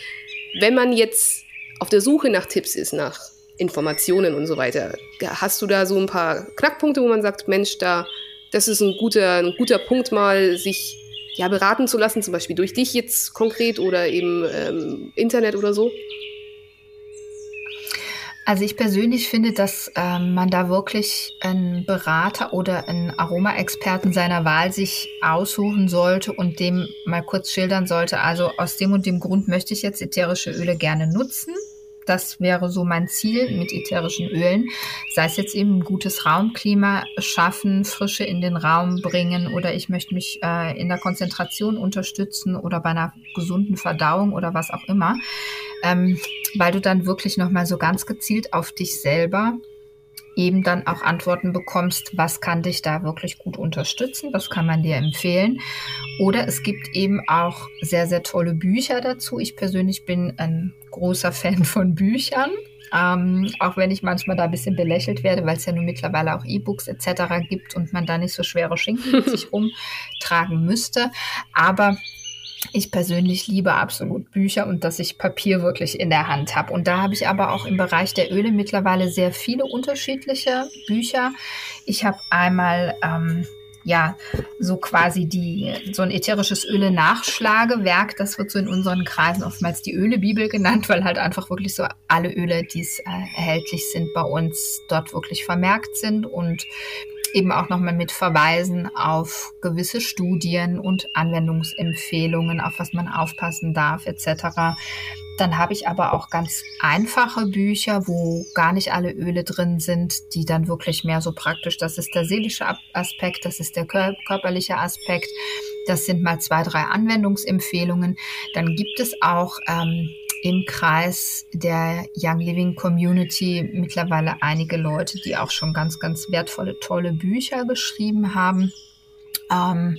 Wenn man jetzt auf der Suche nach Tipps ist, nach Informationen und so weiter, hast du da so ein paar Knackpunkte, wo man sagt, Mensch, da, das ist ein guter, ein guter Punkt, mal sich ja, beraten zu lassen, zum Beispiel durch dich jetzt konkret oder eben ähm, Internet oder so? Also ich persönlich finde, dass ähm, man da wirklich einen Berater oder einen Aromaexperten seiner Wahl sich aussuchen sollte und dem mal kurz schildern sollte. Also aus dem und dem Grund möchte ich jetzt ätherische Öle gerne nutzen. Das wäre so mein Ziel mit ätherischen Ölen. Sei es jetzt eben ein gutes Raumklima schaffen, Frische in den Raum bringen oder ich möchte mich äh, in der Konzentration unterstützen oder bei einer gesunden Verdauung oder was auch immer. Ähm, weil du dann wirklich nochmal so ganz gezielt auf dich selber eben dann auch Antworten bekommst, was kann dich da wirklich gut unterstützen, was kann man dir empfehlen. Oder es gibt eben auch sehr, sehr tolle Bücher dazu. Ich persönlich bin ein großer Fan [laughs] von Büchern. Ähm, auch wenn ich manchmal da ein bisschen belächelt werde, weil es ja nun mittlerweile auch E-Books etc. gibt und man da nicht so schwere Schinken mit [laughs] sich rumtragen müsste. Aber ich persönlich liebe absolut Bücher und dass ich Papier wirklich in der Hand habe. Und da habe ich aber auch im Bereich der Öle mittlerweile sehr viele unterschiedliche Bücher. Ich habe einmal ähm, ja so quasi die so ein ätherisches Öle-Nachschlagewerk. Das wird so in unseren Kreisen oftmals die Ölebibel genannt, weil halt einfach wirklich so alle Öle, die es äh, erhältlich sind, bei uns dort wirklich vermerkt sind und eben auch nochmal mit Verweisen auf gewisse Studien und Anwendungsempfehlungen, auf was man aufpassen darf etc. Dann habe ich aber auch ganz einfache Bücher, wo gar nicht alle Öle drin sind, die dann wirklich mehr so praktisch, das ist der seelische Aspekt, das ist der körperliche Aspekt, das sind mal zwei, drei Anwendungsempfehlungen. Dann gibt es auch ähm, im Kreis der Young Living Community mittlerweile einige Leute, die auch schon ganz, ganz wertvolle, tolle Bücher geschrieben haben. Ähm,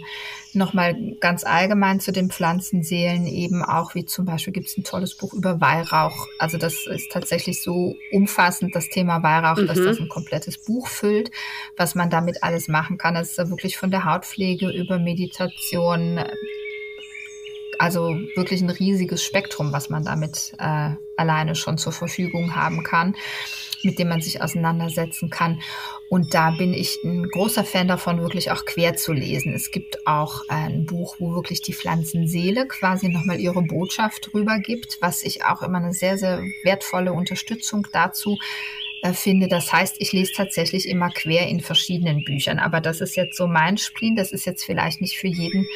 Nochmal ganz allgemein zu den Pflanzenseelen eben auch, wie zum Beispiel gibt es ein tolles Buch über Weihrauch. Also das ist tatsächlich so umfassend, das Thema Weihrauch, mhm. dass das ein komplettes Buch füllt, was man damit alles machen kann. Das ist ja wirklich von der Hautpflege über Meditation, also wirklich ein riesiges Spektrum, was man damit äh, alleine schon zur Verfügung haben kann, mit dem man sich auseinandersetzen kann. Und da bin ich ein großer Fan davon, wirklich auch quer zu lesen. Es gibt auch ein Buch, wo wirklich die Pflanzenseele quasi nochmal ihre Botschaft drüber gibt, was ich auch immer eine sehr, sehr wertvolle Unterstützung dazu äh, finde. Das heißt, ich lese tatsächlich immer quer in verschiedenen Büchern. Aber das ist jetzt so mein Spleen. Das ist jetzt vielleicht nicht für jeden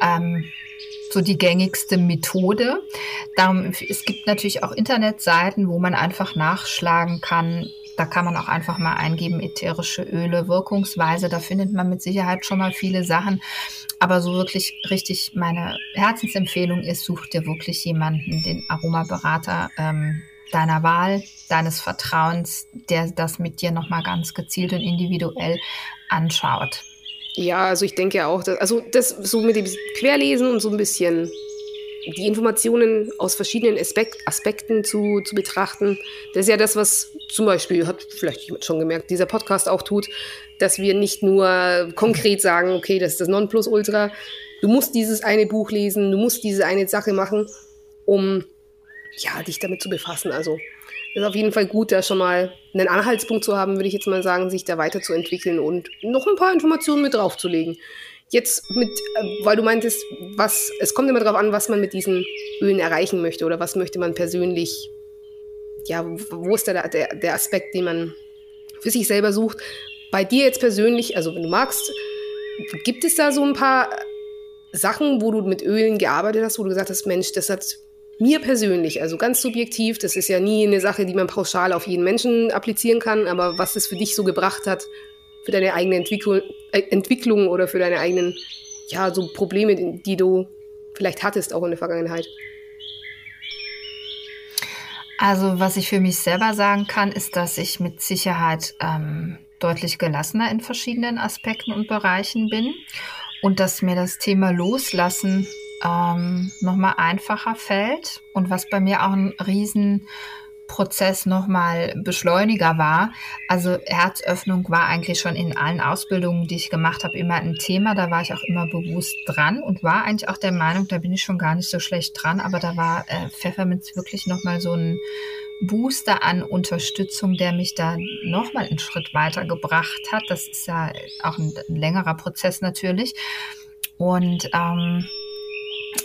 ähm, so die gängigste Methode. Es gibt natürlich auch Internetseiten, wo man einfach nachschlagen kann. Da kann man auch einfach mal eingeben, ätherische Öle, Wirkungsweise. Da findet man mit Sicherheit schon mal viele Sachen. Aber so wirklich richtig meine Herzensempfehlung ist, such dir wirklich jemanden, den Aromaberater ähm, deiner Wahl, deines Vertrauens, der das mit dir nochmal ganz gezielt und individuell anschaut. Ja, also ich denke auch, dass, also das so mit dem Querlesen und so ein bisschen die Informationen aus verschiedenen Aspekt, Aspekten zu, zu betrachten, das ist ja das, was zum Beispiel, hat vielleicht jemand schon gemerkt, dieser Podcast auch tut, dass wir nicht nur konkret sagen, okay, das ist das Nonplusultra, du musst dieses eine Buch lesen, du musst diese eine Sache machen, um ja, dich damit zu befassen. Also ist auf jeden Fall gut, da schon mal einen Anhaltspunkt zu haben, würde ich jetzt mal sagen, sich da weiterzuentwickeln und noch ein paar Informationen mit draufzulegen. Jetzt mit, äh, weil du meintest, was, es kommt immer darauf an, was man mit diesen Ölen erreichen möchte oder was möchte man persönlich, ja, wo ist der, der, der Aspekt, den man für sich selber sucht. Bei dir jetzt persönlich, also wenn du magst, gibt es da so ein paar Sachen, wo du mit Ölen gearbeitet hast, wo du gesagt hast, Mensch, das hat mir persönlich, also ganz subjektiv, das ist ja nie eine Sache, die man pauschal auf jeden Menschen applizieren kann, aber was es für dich so gebracht hat, für deine eigene Entwicklung, äh, Entwicklung oder für deine eigenen, ja, so Probleme, die du vielleicht hattest auch in der Vergangenheit? Also was ich für mich selber sagen kann, ist, dass ich mit Sicherheit ähm, deutlich gelassener in verschiedenen Aspekten und Bereichen bin und dass mir das Thema Loslassen ähm, nochmal einfacher fällt und was bei mir auch ein Riesenprozess nochmal Beschleuniger war. Also Herzöffnung war eigentlich schon in allen Ausbildungen, die ich gemacht habe, immer ein Thema. Da war ich auch immer bewusst dran und war eigentlich auch der Meinung, da bin ich schon gar nicht so schlecht dran. Aber da war äh, Pfefferminz wirklich nochmal so ein Booster an Unterstützung, der mich da nochmal einen Schritt weiter gebracht hat. Das ist ja auch ein, ein längerer Prozess natürlich. Und ähm,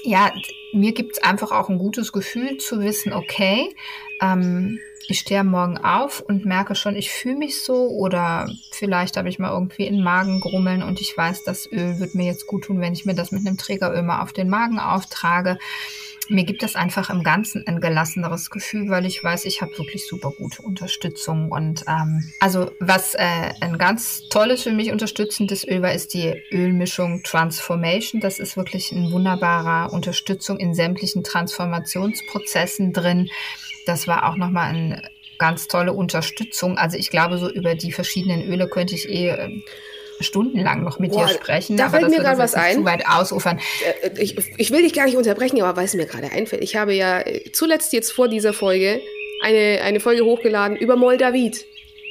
ja, mir gibt es einfach auch ein gutes Gefühl zu wissen, okay, ähm, ich stehe morgen auf und merke schon, ich fühle mich so oder vielleicht habe ich mal irgendwie in Magen grummeln und ich weiß, das Öl wird mir jetzt gut tun, wenn ich mir das mit einem Trägeröl mal auf den Magen auftrage mir gibt es einfach im Ganzen ein gelasseneres Gefühl, weil ich weiß, ich habe wirklich super gute Unterstützung. Und ähm, also was äh, ein ganz tolles für mich unterstützendes Öl war, ist die Ölmischung Transformation. Das ist wirklich ein wunderbarer Unterstützung in sämtlichen Transformationsprozessen drin. Das war auch nochmal eine ganz tolle Unterstützung. Also ich glaube, so über die verschiedenen Öle könnte ich eh äh, stundenlang noch mit Boah, dir sprechen. Da fällt mir gerade was ein. Zu weit ausufern. Äh, ich, ich will dich gar nicht unterbrechen, aber weil es mir gerade einfällt. Ich habe ja äh, zuletzt jetzt vor dieser Folge eine, eine Folge hochgeladen über Moldavid.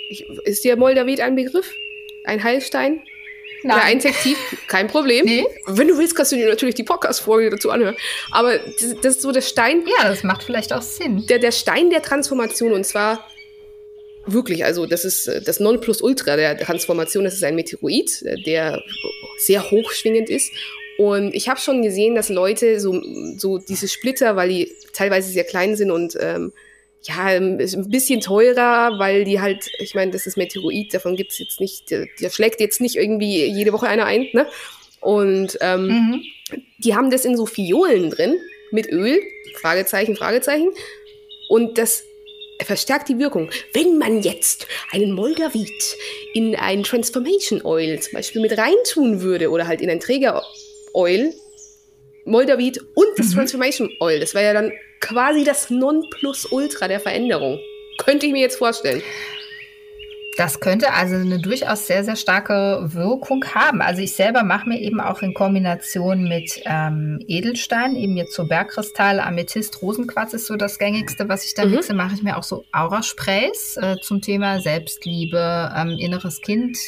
Ich, ist dir Moldavid ein Begriff? Ein Heilstein? Nein. Oder ein Tektiv? Kein Problem. Nee. Wenn du willst, kannst du dir natürlich die Podcast-Folge dazu anhören. Aber das, das, ist so der Stein. Ja, das macht vielleicht auch Sinn. Der, der Stein der Transformation. Und zwar Wirklich, also das ist äh, das Nonplusultra der Transformation. Das ist ein Meteoroid, äh, der sehr hochschwingend ist. Und ich habe schon gesehen, dass Leute so, so diese Splitter, weil die teilweise sehr klein sind und ähm, ja, ähm, ist ein bisschen teurer, weil die halt, ich meine, das ist Meteoroid, davon gibt's jetzt nicht, der, der, schlägt jetzt nicht irgendwie jede Woche einer ein, ne? Und ähm, mhm. die haben das in so Fiolen drin mit Öl, Fragezeichen, Fragezeichen. Und das verstärkt die Wirkung. Wenn man jetzt einen Moldavit in ein Transformation Oil zum Beispiel mit reintun würde oder halt in ein Träger Oil, Moldavit und das mhm. Transformation Oil, das wäre ja dann quasi das Nonplusultra der Veränderung. Könnte ich mir jetzt vorstellen. Das könnte also eine durchaus sehr, sehr starke Wirkung haben. Also ich selber mache mir eben auch in Kombination mit ähm, Edelstein, eben jetzt so Bergkristall, Amethyst, Rosenquarz ist so das gängigste, was ich da mhm. mixe, mache ich mir auch so Aura-Sprays äh, zum Thema Selbstliebe, ähm, inneres Kind,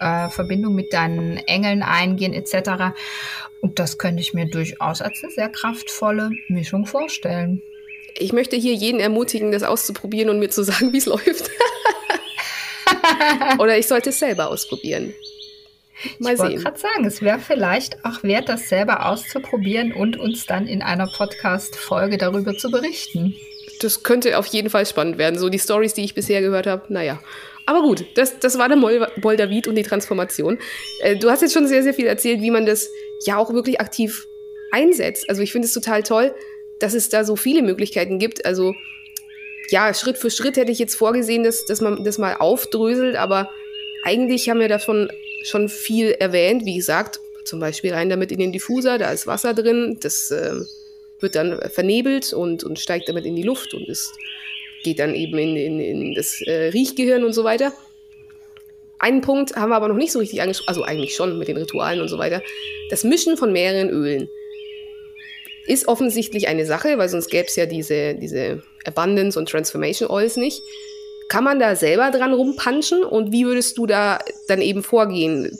äh, Verbindung mit deinen Engeln eingehen etc. Und das könnte ich mir durchaus als eine sehr kraftvolle Mischung vorstellen. Ich möchte hier jeden ermutigen, das auszuprobieren und mir zu sagen, [laughs] wie es läuft. Oder ich sollte es selber ausprobieren. Mal ich wollte gerade sagen, es wäre vielleicht auch wert, das selber auszuprobieren und uns dann in einer Podcast-Folge darüber zu berichten. Das könnte auf jeden Fall spannend werden. So die Stories, die ich bisher gehört habe, naja. Aber gut, das, das war der Mol und die Transformation. Äh, du hast jetzt schon sehr, sehr viel erzählt, wie man das ja auch wirklich aktiv einsetzt. Also ich finde es total toll, dass es da so viele Möglichkeiten gibt. Also ja, Schritt für Schritt hätte ich jetzt vorgesehen, dass, dass man das mal aufdröselt, aber eigentlich haben wir davon schon viel erwähnt. Wie gesagt, zum Beispiel rein damit in den Diffuser, da ist Wasser drin, das äh, wird dann vernebelt und, und steigt damit in die Luft und ist, geht dann eben in, in, in das äh, Riechgehirn und so weiter. Einen Punkt haben wir aber noch nicht so richtig angesprochen, also eigentlich schon mit den Ritualen und so weiter. Das Mischen von mehreren Ölen ist offensichtlich eine Sache, weil sonst gäbe es ja diese, diese Abundance und Transformation Oils nicht. Kann man da selber dran rumpanschen und wie würdest du da dann eben vorgehen,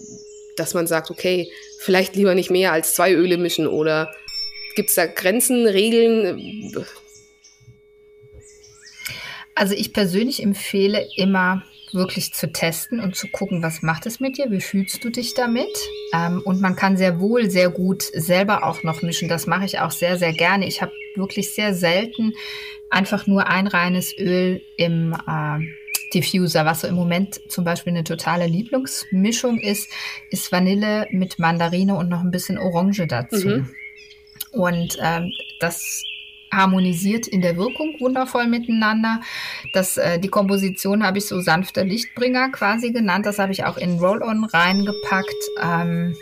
dass man sagt, okay, vielleicht lieber nicht mehr als zwei Öle mischen oder gibt es da Grenzen, Regeln? Also ich persönlich empfehle immer wirklich zu testen und zu gucken, was macht es mit dir, wie fühlst du dich damit. Ähm, und man kann sehr wohl sehr gut selber auch noch mischen. Das mache ich auch sehr, sehr gerne. Ich habe wirklich sehr selten einfach nur ein reines Öl im äh, Diffuser. Was so im Moment zum Beispiel eine totale Lieblingsmischung ist, ist Vanille mit Mandarine und noch ein bisschen Orange dazu. Mhm. Und ähm, das harmonisiert in der Wirkung wundervoll miteinander. Das, äh, die Komposition habe ich so sanfte Lichtbringer quasi genannt. Das habe ich auch in Roll-On reingepackt. Ähm,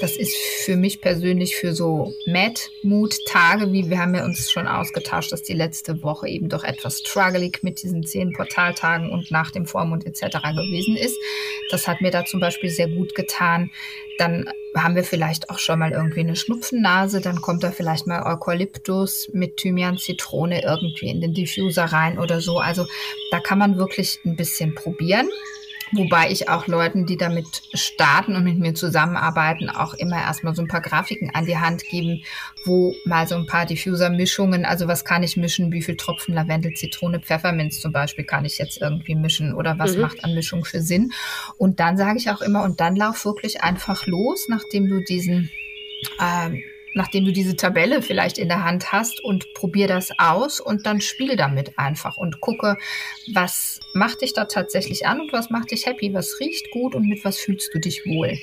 das ist für mich persönlich für so Mad-Mood-Tage, wie wir haben ja uns schon ausgetauscht, dass die letzte Woche eben doch etwas struggling mit diesen zehn Portaltagen und nach dem Vormund etc. gewesen ist. Das hat mir da zum Beispiel sehr gut getan. Dann haben wir vielleicht auch schon mal irgendwie eine Schnupfennase, dann kommt da vielleicht mal Eukalyptus mit Thymian, Zitrone irgendwie in den Diffuser rein oder so. Also da kann man wirklich ein bisschen probieren. Wobei ich auch Leuten, die damit starten und mit mir zusammenarbeiten, auch immer erstmal so ein paar Grafiken an die Hand geben, wo mal so ein paar Diffuser-Mischungen, also was kann ich mischen, wie viel Tropfen Lavendel, Zitrone, Pfefferminz zum Beispiel kann ich jetzt irgendwie mischen oder was mhm. macht an Mischung für Sinn. Und dann sage ich auch immer, und dann lauf wirklich einfach los, nachdem du diesen ähm, nachdem du diese Tabelle vielleicht in der Hand hast und probier das aus und dann spiel damit einfach und gucke, was macht dich da tatsächlich an und was macht dich happy, was riecht gut und mit was fühlst du dich wohl.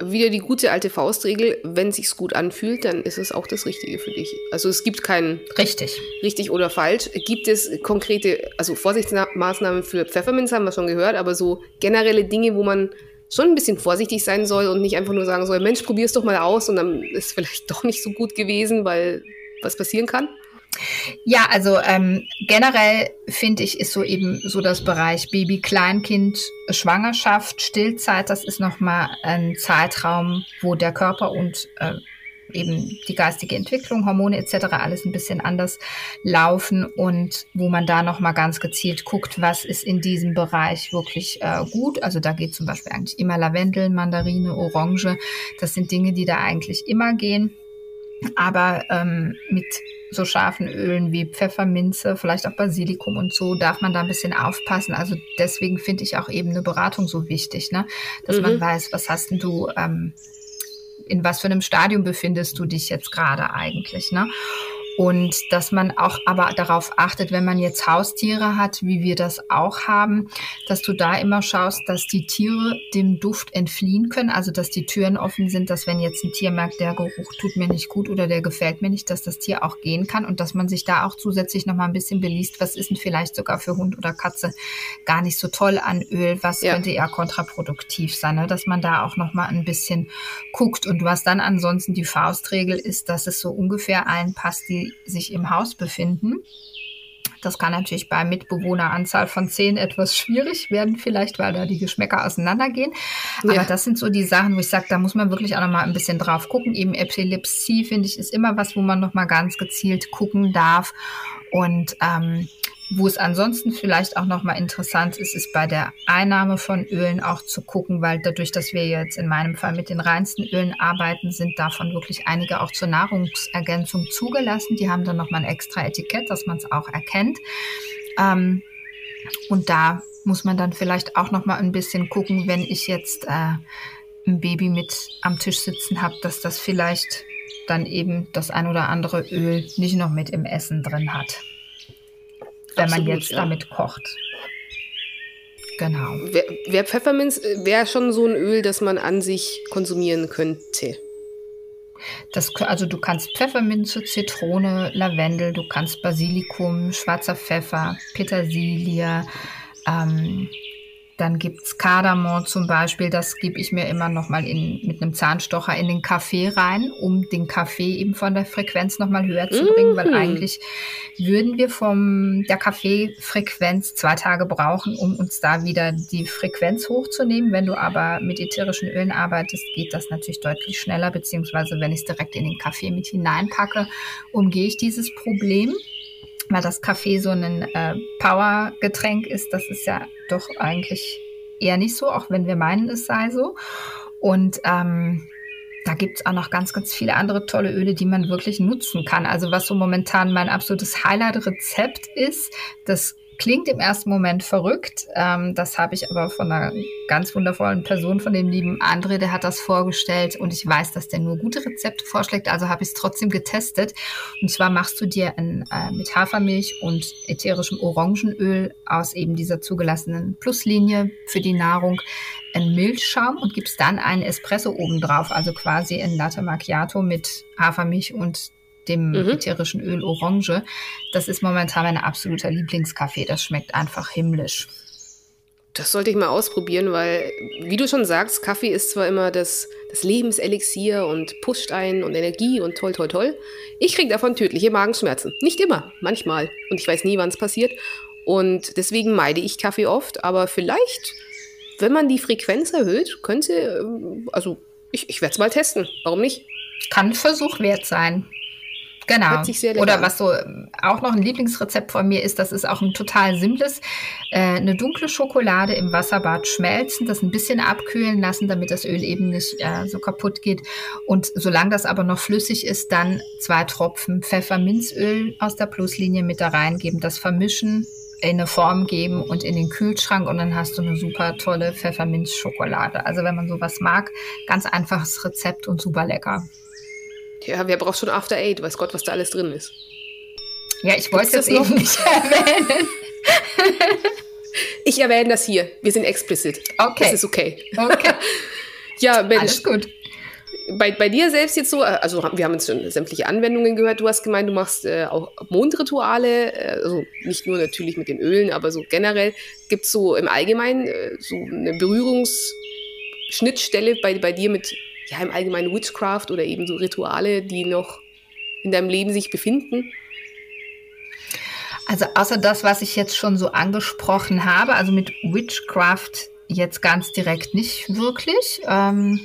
Wieder die gute alte Faustregel, wenn es sich gut anfühlt, dann ist es auch das Richtige für dich. Also es gibt keinen richtig, richtig oder falsch. Gibt es konkrete, also Vorsichtsmaßnahmen für Pfefferminz haben wir schon gehört, aber so generelle Dinge, wo man schon ein bisschen vorsichtig sein soll und nicht einfach nur sagen soll, Mensch, probier es doch mal aus und dann ist vielleicht [laughs] doch nicht so gut gewesen, weil was passieren kann? Ja, also ähm, generell finde ich, ist so eben so das Bereich Baby, Kleinkind, Schwangerschaft, Stillzeit, das ist nochmal ein Zeitraum, wo der Körper und äh, eben die geistige Entwicklung, Hormone etc. alles ein bisschen anders laufen und wo man da nochmal ganz gezielt guckt, was ist in diesem Bereich wirklich äh, gut. Also da geht zum Beispiel eigentlich immer Lavendel, Mandarine, Orange. Das sind Dinge, die da eigentlich immer gehen. Aber ähm, mit so scharfen Ölen wie Pfefferminze, vielleicht auch Basilikum und so, darf man da ein bisschen aufpassen. Also deswegen finde ich auch eben eine Beratung so wichtig, ne? dass mhm. man weiß, was hast denn du ähm, in was für einem Stadium befindest du dich jetzt gerade eigentlich, ne? Und dass man auch aber darauf achtet, wenn man jetzt Haustiere hat, wie wir das auch haben, dass du da immer schaust, dass die Tiere dem Duft entfliehen können, also dass die Türen offen sind, dass wenn jetzt ein Tier merkt, der Geruch tut mir nicht gut oder der gefällt mir nicht, dass das Tier auch gehen kann und dass man sich da auch zusätzlich nochmal ein bisschen beliest, was ist denn vielleicht sogar für Hund oder Katze gar nicht so toll an Öl, was ja. könnte eher kontraproduktiv sein, ne? dass man da auch nochmal ein bisschen guckt und was dann ansonsten die Faustregel ist, dass es so ungefähr allen passt, die sich im Haus befinden. Das kann natürlich bei Mitbewohneranzahl von zehn etwas schwierig werden, vielleicht, weil da die Geschmäcker auseinandergehen. Aber ja. das sind so die Sachen, wo ich sage, da muss man wirklich auch noch mal ein bisschen drauf gucken. Eben Epilepsie, finde ich, ist immer was, wo man noch mal ganz gezielt gucken darf. Und ähm, wo es ansonsten vielleicht auch nochmal interessant ist, ist bei der Einnahme von Ölen auch zu gucken, weil dadurch, dass wir jetzt in meinem Fall mit den reinsten Ölen arbeiten, sind davon wirklich einige auch zur Nahrungsergänzung zugelassen. Die haben dann nochmal ein extra Etikett, dass man es auch erkennt. Ähm, und da muss man dann vielleicht auch nochmal ein bisschen gucken, wenn ich jetzt äh, ein Baby mit am Tisch sitzen habe, dass das vielleicht dann eben das ein oder andere Öl nicht noch mit im Essen drin hat wenn Absolut, man jetzt ja. damit kocht. Genau. Wäre wär Pfefferminz äh, wäre schon so ein Öl, das man an sich konsumieren könnte. Das, also du kannst Pfefferminze, Zitrone, Lavendel, du kannst Basilikum, schwarzer Pfeffer, Petersilie, ähm, dann gibt es Kardamom zum Beispiel, das gebe ich mir immer noch mal in, mit einem Zahnstocher in den Kaffee rein, um den Kaffee eben von der Frequenz noch mal höher zu bringen, mm. weil eigentlich würden wir von der Kaffeefrequenz zwei Tage brauchen, um uns da wieder die Frequenz hochzunehmen. Wenn du aber mit ätherischen Ölen arbeitest, geht das natürlich deutlich schneller, beziehungsweise wenn ich es direkt in den Kaffee mit hineinpacke, umgehe ich dieses Problem weil das Kaffee so ein äh, Power-Getränk ist, das ist ja doch eigentlich eher nicht so, auch wenn wir meinen, es sei so. Und ähm, da gibt es auch noch ganz, ganz viele andere tolle Öle, die man wirklich nutzen kann. Also was so momentan mein absolutes Highlight-Rezept ist, das Klingt im ersten Moment verrückt. Ähm, das habe ich aber von einer ganz wundervollen Person, von dem lieben André, der hat das vorgestellt und ich weiß, dass der nur gute Rezepte vorschlägt, also habe ich es trotzdem getestet. Und zwar machst du dir ein, äh, mit Hafermilch und ätherischem Orangenöl aus eben dieser zugelassenen Pluslinie für die Nahrung einen Milchschaum und gibst dann einen Espresso obendrauf, also quasi ein Latte Macchiato mit Hafermilch und dem mhm. ätherischen Öl Orange. Das ist momentan mein absoluter Lieblingskaffee. Das schmeckt einfach himmlisch. Das sollte ich mal ausprobieren, weil, wie du schon sagst, Kaffee ist zwar immer das, das Lebenselixier und pusht einen und Energie und toll, toll, toll. Ich kriege davon tödliche Magenschmerzen. Nicht immer, manchmal. Und ich weiß nie, wann es passiert. Und deswegen meide ich Kaffee oft. Aber vielleicht, wenn man die Frequenz erhöht, könnte, ähm, also ich, ich werde es mal testen. Warum nicht? Kann Versuch wert sein. Genau. Oder was so auch noch ein Lieblingsrezept von mir ist, das ist auch ein total simples, äh, eine dunkle Schokolade im Wasserbad schmelzen, das ein bisschen abkühlen lassen, damit das Öl eben nicht äh, so kaputt geht. Und solange das aber noch flüssig ist, dann zwei Tropfen Pfefferminzöl aus der Pluslinie mit da reingeben, das vermischen, in eine Form geben und in den Kühlschrank und dann hast du eine super tolle Pfefferminzschokolade. Also wenn man sowas mag, ganz einfaches Rezept und super lecker. Ja, wer braucht schon After Eight? Weiß Gott, was da alles drin ist. Ja, ich wollte es eben nicht [laughs] erwähnen. ich erwähne das hier. Wir sind explicit. Okay. Das ist okay. Okay. [laughs] ja, Mensch. Alles gut. Bei, bei dir selbst jetzt so, also wir haben jetzt schon sämtliche Anwendungen gehört. Du hast gemeint, du machst äh, auch Mondrituale, äh, also nicht nur natürlich mit den Ölen, aber so generell. Gibt es so im Allgemeinen äh, so eine Berührungsschnittstelle bei, bei dir mit ja, im Allgemeinen Witchcraft oder eben so Rituale, die noch in deinem Leben sich befinden? Also außer das, was ich jetzt schon so angesprochen habe, also mit Witchcraft jetzt ganz direkt nicht wirklich. Ähm,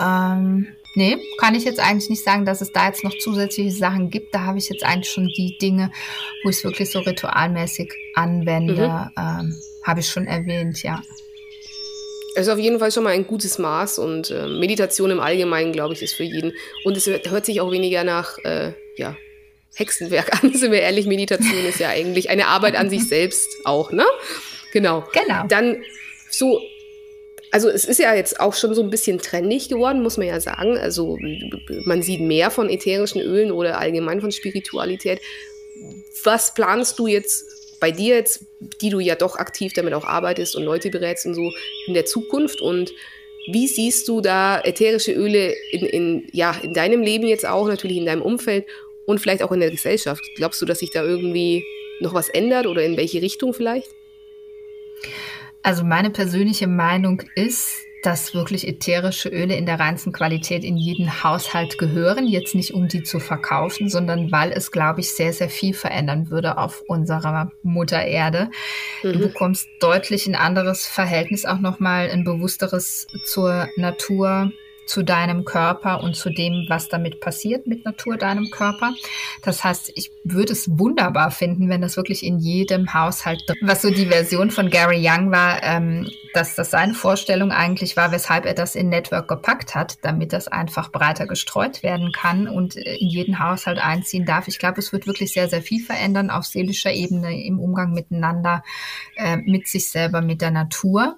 ähm, nee, kann ich jetzt eigentlich nicht sagen, dass es da jetzt noch zusätzliche Sachen gibt. Da habe ich jetzt eigentlich schon die Dinge, wo ich es wirklich so ritualmäßig anwende, mhm. ähm, habe ich schon erwähnt, ja. Es ist auf jeden Fall schon mal ein gutes Maß und äh, Meditation im Allgemeinen, glaube ich, ist für jeden. Und es hört sich auch weniger nach, äh, ja, Hexenwerk [laughs] an, sind wir ehrlich. Meditation ist ja eigentlich eine Arbeit an sich selbst auch, ne? Genau. Genau. Dann so, also es ist ja jetzt auch schon so ein bisschen trendig geworden, muss man ja sagen. Also man sieht mehr von ätherischen Ölen oder allgemein von Spiritualität. Was planst du jetzt bei dir jetzt, die du ja doch aktiv damit auch arbeitest und Leute berätst und so in der Zukunft und wie siehst du da ätherische Öle in, in, ja, in deinem Leben jetzt auch, natürlich in deinem Umfeld und vielleicht auch in der Gesellschaft? Glaubst du, dass sich da irgendwie noch was ändert oder in welche Richtung vielleicht? Also meine persönliche Meinung ist, dass wirklich ätherische Öle in der reinsten Qualität in jeden Haushalt gehören. Jetzt nicht, um die zu verkaufen, sondern weil es, glaube ich, sehr, sehr viel verändern würde auf unserer Mutter Erde. Mhm. Du bekommst deutlich ein anderes Verhältnis, auch nochmal ein bewussteres zur Natur, zu deinem Körper und zu dem, was damit passiert mit Natur, deinem Körper. Das heißt, ich würde es wunderbar finden, wenn das wirklich in jedem Haushalt, was so die Version von Gary Young war, ähm, dass das seine Vorstellung eigentlich war, weshalb er das in Network gepackt hat, damit das einfach breiter gestreut werden kann und in jeden Haushalt einziehen darf. Ich glaube, es wird wirklich sehr, sehr viel verändern auf seelischer Ebene im Umgang miteinander, äh, mit sich selber, mit der Natur.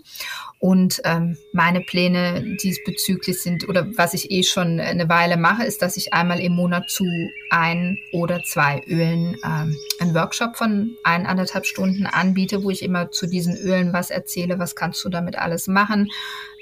Und ähm, meine Pläne diesbezüglich sind, oder was ich eh schon eine Weile mache, ist, dass ich einmal im Monat zu ein oder zwei Ölen ähm, einen Workshop von ein, anderthalb Stunden anbiete, wo ich immer zu diesen Ölen was erzähle, was kannst du damit alles machen,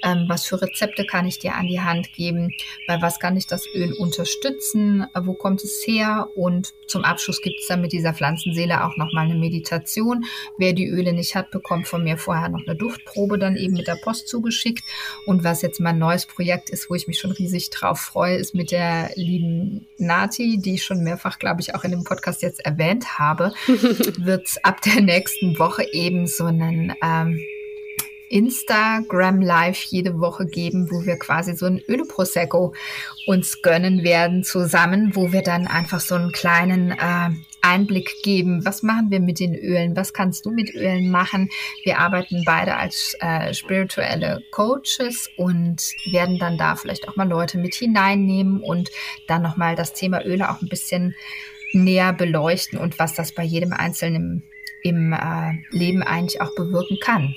ähm, was für Rezepte kann ich dir an die Hand geben, bei was kann ich das Öl unterstützen, äh, wo kommt es her? Und zum Abschluss gibt es dann mit dieser Pflanzenseele auch nochmal eine Meditation. Wer die Öle nicht hat, bekommt von mir vorher noch eine Duftprobe dann eben mit der Post zugeschickt. Und was jetzt mein neues Projekt ist, wo ich mich schon riesig drauf freue, ist mit der lieben Nati, die ich schon mehrfach, glaube ich, auch in dem Podcast jetzt erwähnt habe, [laughs] wird es ab der nächsten Woche eben so einen ähm, Instagram Live jede Woche geben, wo wir quasi so ein Öle Prosecco uns gönnen werden zusammen, wo wir dann einfach so einen kleinen äh, Einblick geben. Was machen wir mit den Ölen? Was kannst du mit Ölen machen? Wir arbeiten beide als äh, spirituelle Coaches und werden dann da vielleicht auch mal Leute mit hineinnehmen und dann nochmal das Thema Öle auch ein bisschen näher beleuchten und was das bei jedem Einzelnen im, im äh, Leben eigentlich auch bewirken kann.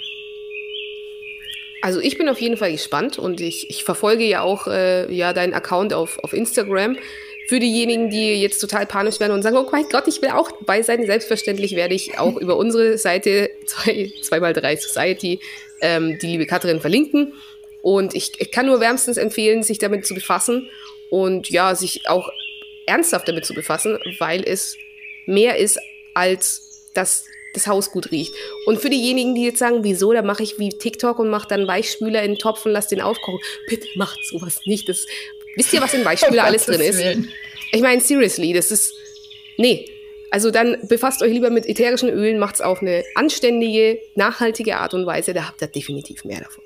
Also ich bin auf jeden Fall gespannt und ich, ich verfolge ja auch äh, ja deinen Account auf, auf Instagram. Für diejenigen, die jetzt total panisch werden und sagen, oh mein Gott, ich will auch dabei sein, selbstverständlich werde ich auch [laughs] über unsere Seite 2x3 Society ähm, die liebe Katrin verlinken. Und ich, ich kann nur wärmstens empfehlen, sich damit zu befassen und ja, sich auch ernsthaft damit zu befassen, weil es mehr ist als das das Haus gut riecht. Und für diejenigen, die jetzt sagen, wieso, da mache ich wie TikTok und mache dann Weichspüler in den Topf und lass den aufkochen. Bitte macht sowas nicht. Das, wisst ihr, was in Weichspüler oh, alles drin ist? Ich meine, seriously, das ist. Nee. Also dann befasst euch lieber mit ätherischen Ölen, macht es auf eine anständige, nachhaltige Art und Weise. Da habt ihr definitiv mehr davon.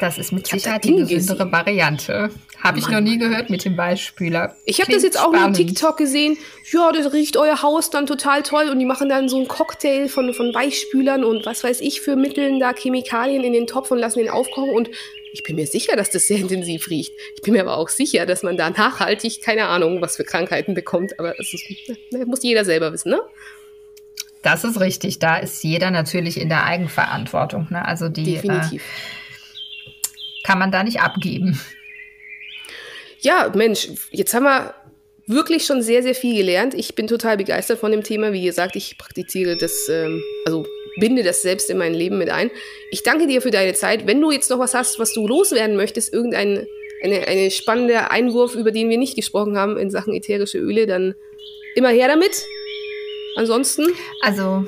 Das ist mit Sicherheit die gesündere Variante. Habe ich noch nie gehört mit dem Beispieler. Ich habe das jetzt auch spannend. nur TikTok gesehen. Ja, das riecht euer Haus dann total toll und die machen dann so einen Cocktail von, von Weichspülern und was weiß ich für Mitteln da, Chemikalien in den Topf und lassen den aufkochen und ich bin mir sicher, dass das sehr intensiv riecht. Ich bin mir aber auch sicher, dass man da nachhaltig keine Ahnung, was für Krankheiten bekommt. Aber das ist, muss jeder selber wissen, ne? Das ist richtig. Da ist jeder natürlich in der Eigenverantwortung. Ne? Also die, Definitiv. Äh, kann man da nicht abgeben. Ja, Mensch, jetzt haben wir wirklich schon sehr, sehr viel gelernt. Ich bin total begeistert von dem Thema. Wie gesagt, ich praktiziere das, ähm, also binde das selbst in mein Leben mit ein. Ich danke dir für deine Zeit. Wenn du jetzt noch was hast, was du loswerden möchtest, irgendein eine, eine spannende Einwurf, über den wir nicht gesprochen haben in Sachen ätherische Öle, dann immer her damit. Ansonsten. Also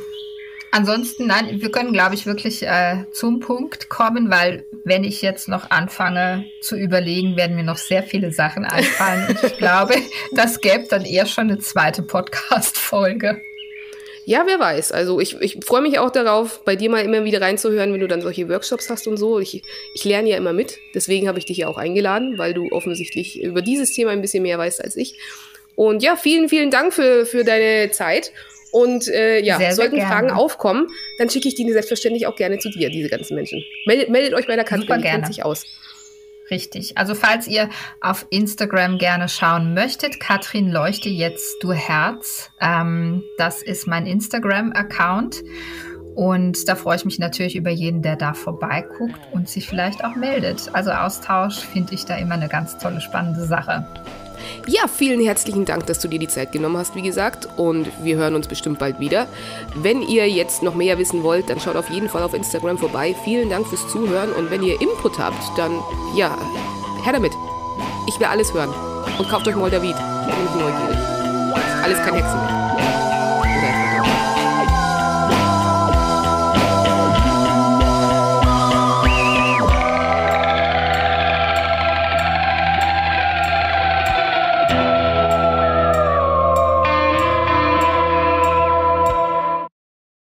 Ansonsten, nein, wir können, glaube ich, wirklich äh, zum Punkt kommen, weil wenn ich jetzt noch anfange zu überlegen, werden mir noch sehr viele Sachen einfallen. Ich [laughs] glaube, das gäbe dann eher schon eine zweite Podcast-Folge. Ja, wer weiß. Also ich, ich freue mich auch darauf, bei dir mal immer wieder reinzuhören, wenn du dann solche Workshops hast und so. Ich, ich lerne ja immer mit. Deswegen habe ich dich ja auch eingeladen, weil du offensichtlich über dieses Thema ein bisschen mehr weißt als ich. Und ja, vielen, vielen Dank für, für deine Zeit. Und äh, ja, sehr, sollten sehr Fragen aufkommen, dann schicke ich die selbstverständlich auch gerne zu dir, diese ganzen Menschen. Meldet, meldet euch bei der Katrin, die kennt sich aus. Richtig. Also falls ihr auf Instagram gerne schauen möchtet, Katrin leuchte jetzt du Herz. Ähm, das ist mein Instagram-Account. Und da freue ich mich natürlich über jeden, der da vorbeiguckt und sich vielleicht auch meldet. Also Austausch finde ich da immer eine ganz tolle, spannende Sache. Ja, vielen herzlichen Dank, dass du dir die Zeit genommen hast, wie gesagt. Und wir hören uns bestimmt bald wieder. Wenn ihr jetzt noch mehr wissen wollt, dann schaut auf jeden Fall auf Instagram vorbei. Vielen Dank fürs Zuhören. Und wenn ihr Input habt, dann ja, her damit. Ich will alles hören. Und kauft euch Moldavid. Ich bin neugierig. Alles kein Hexen mehr.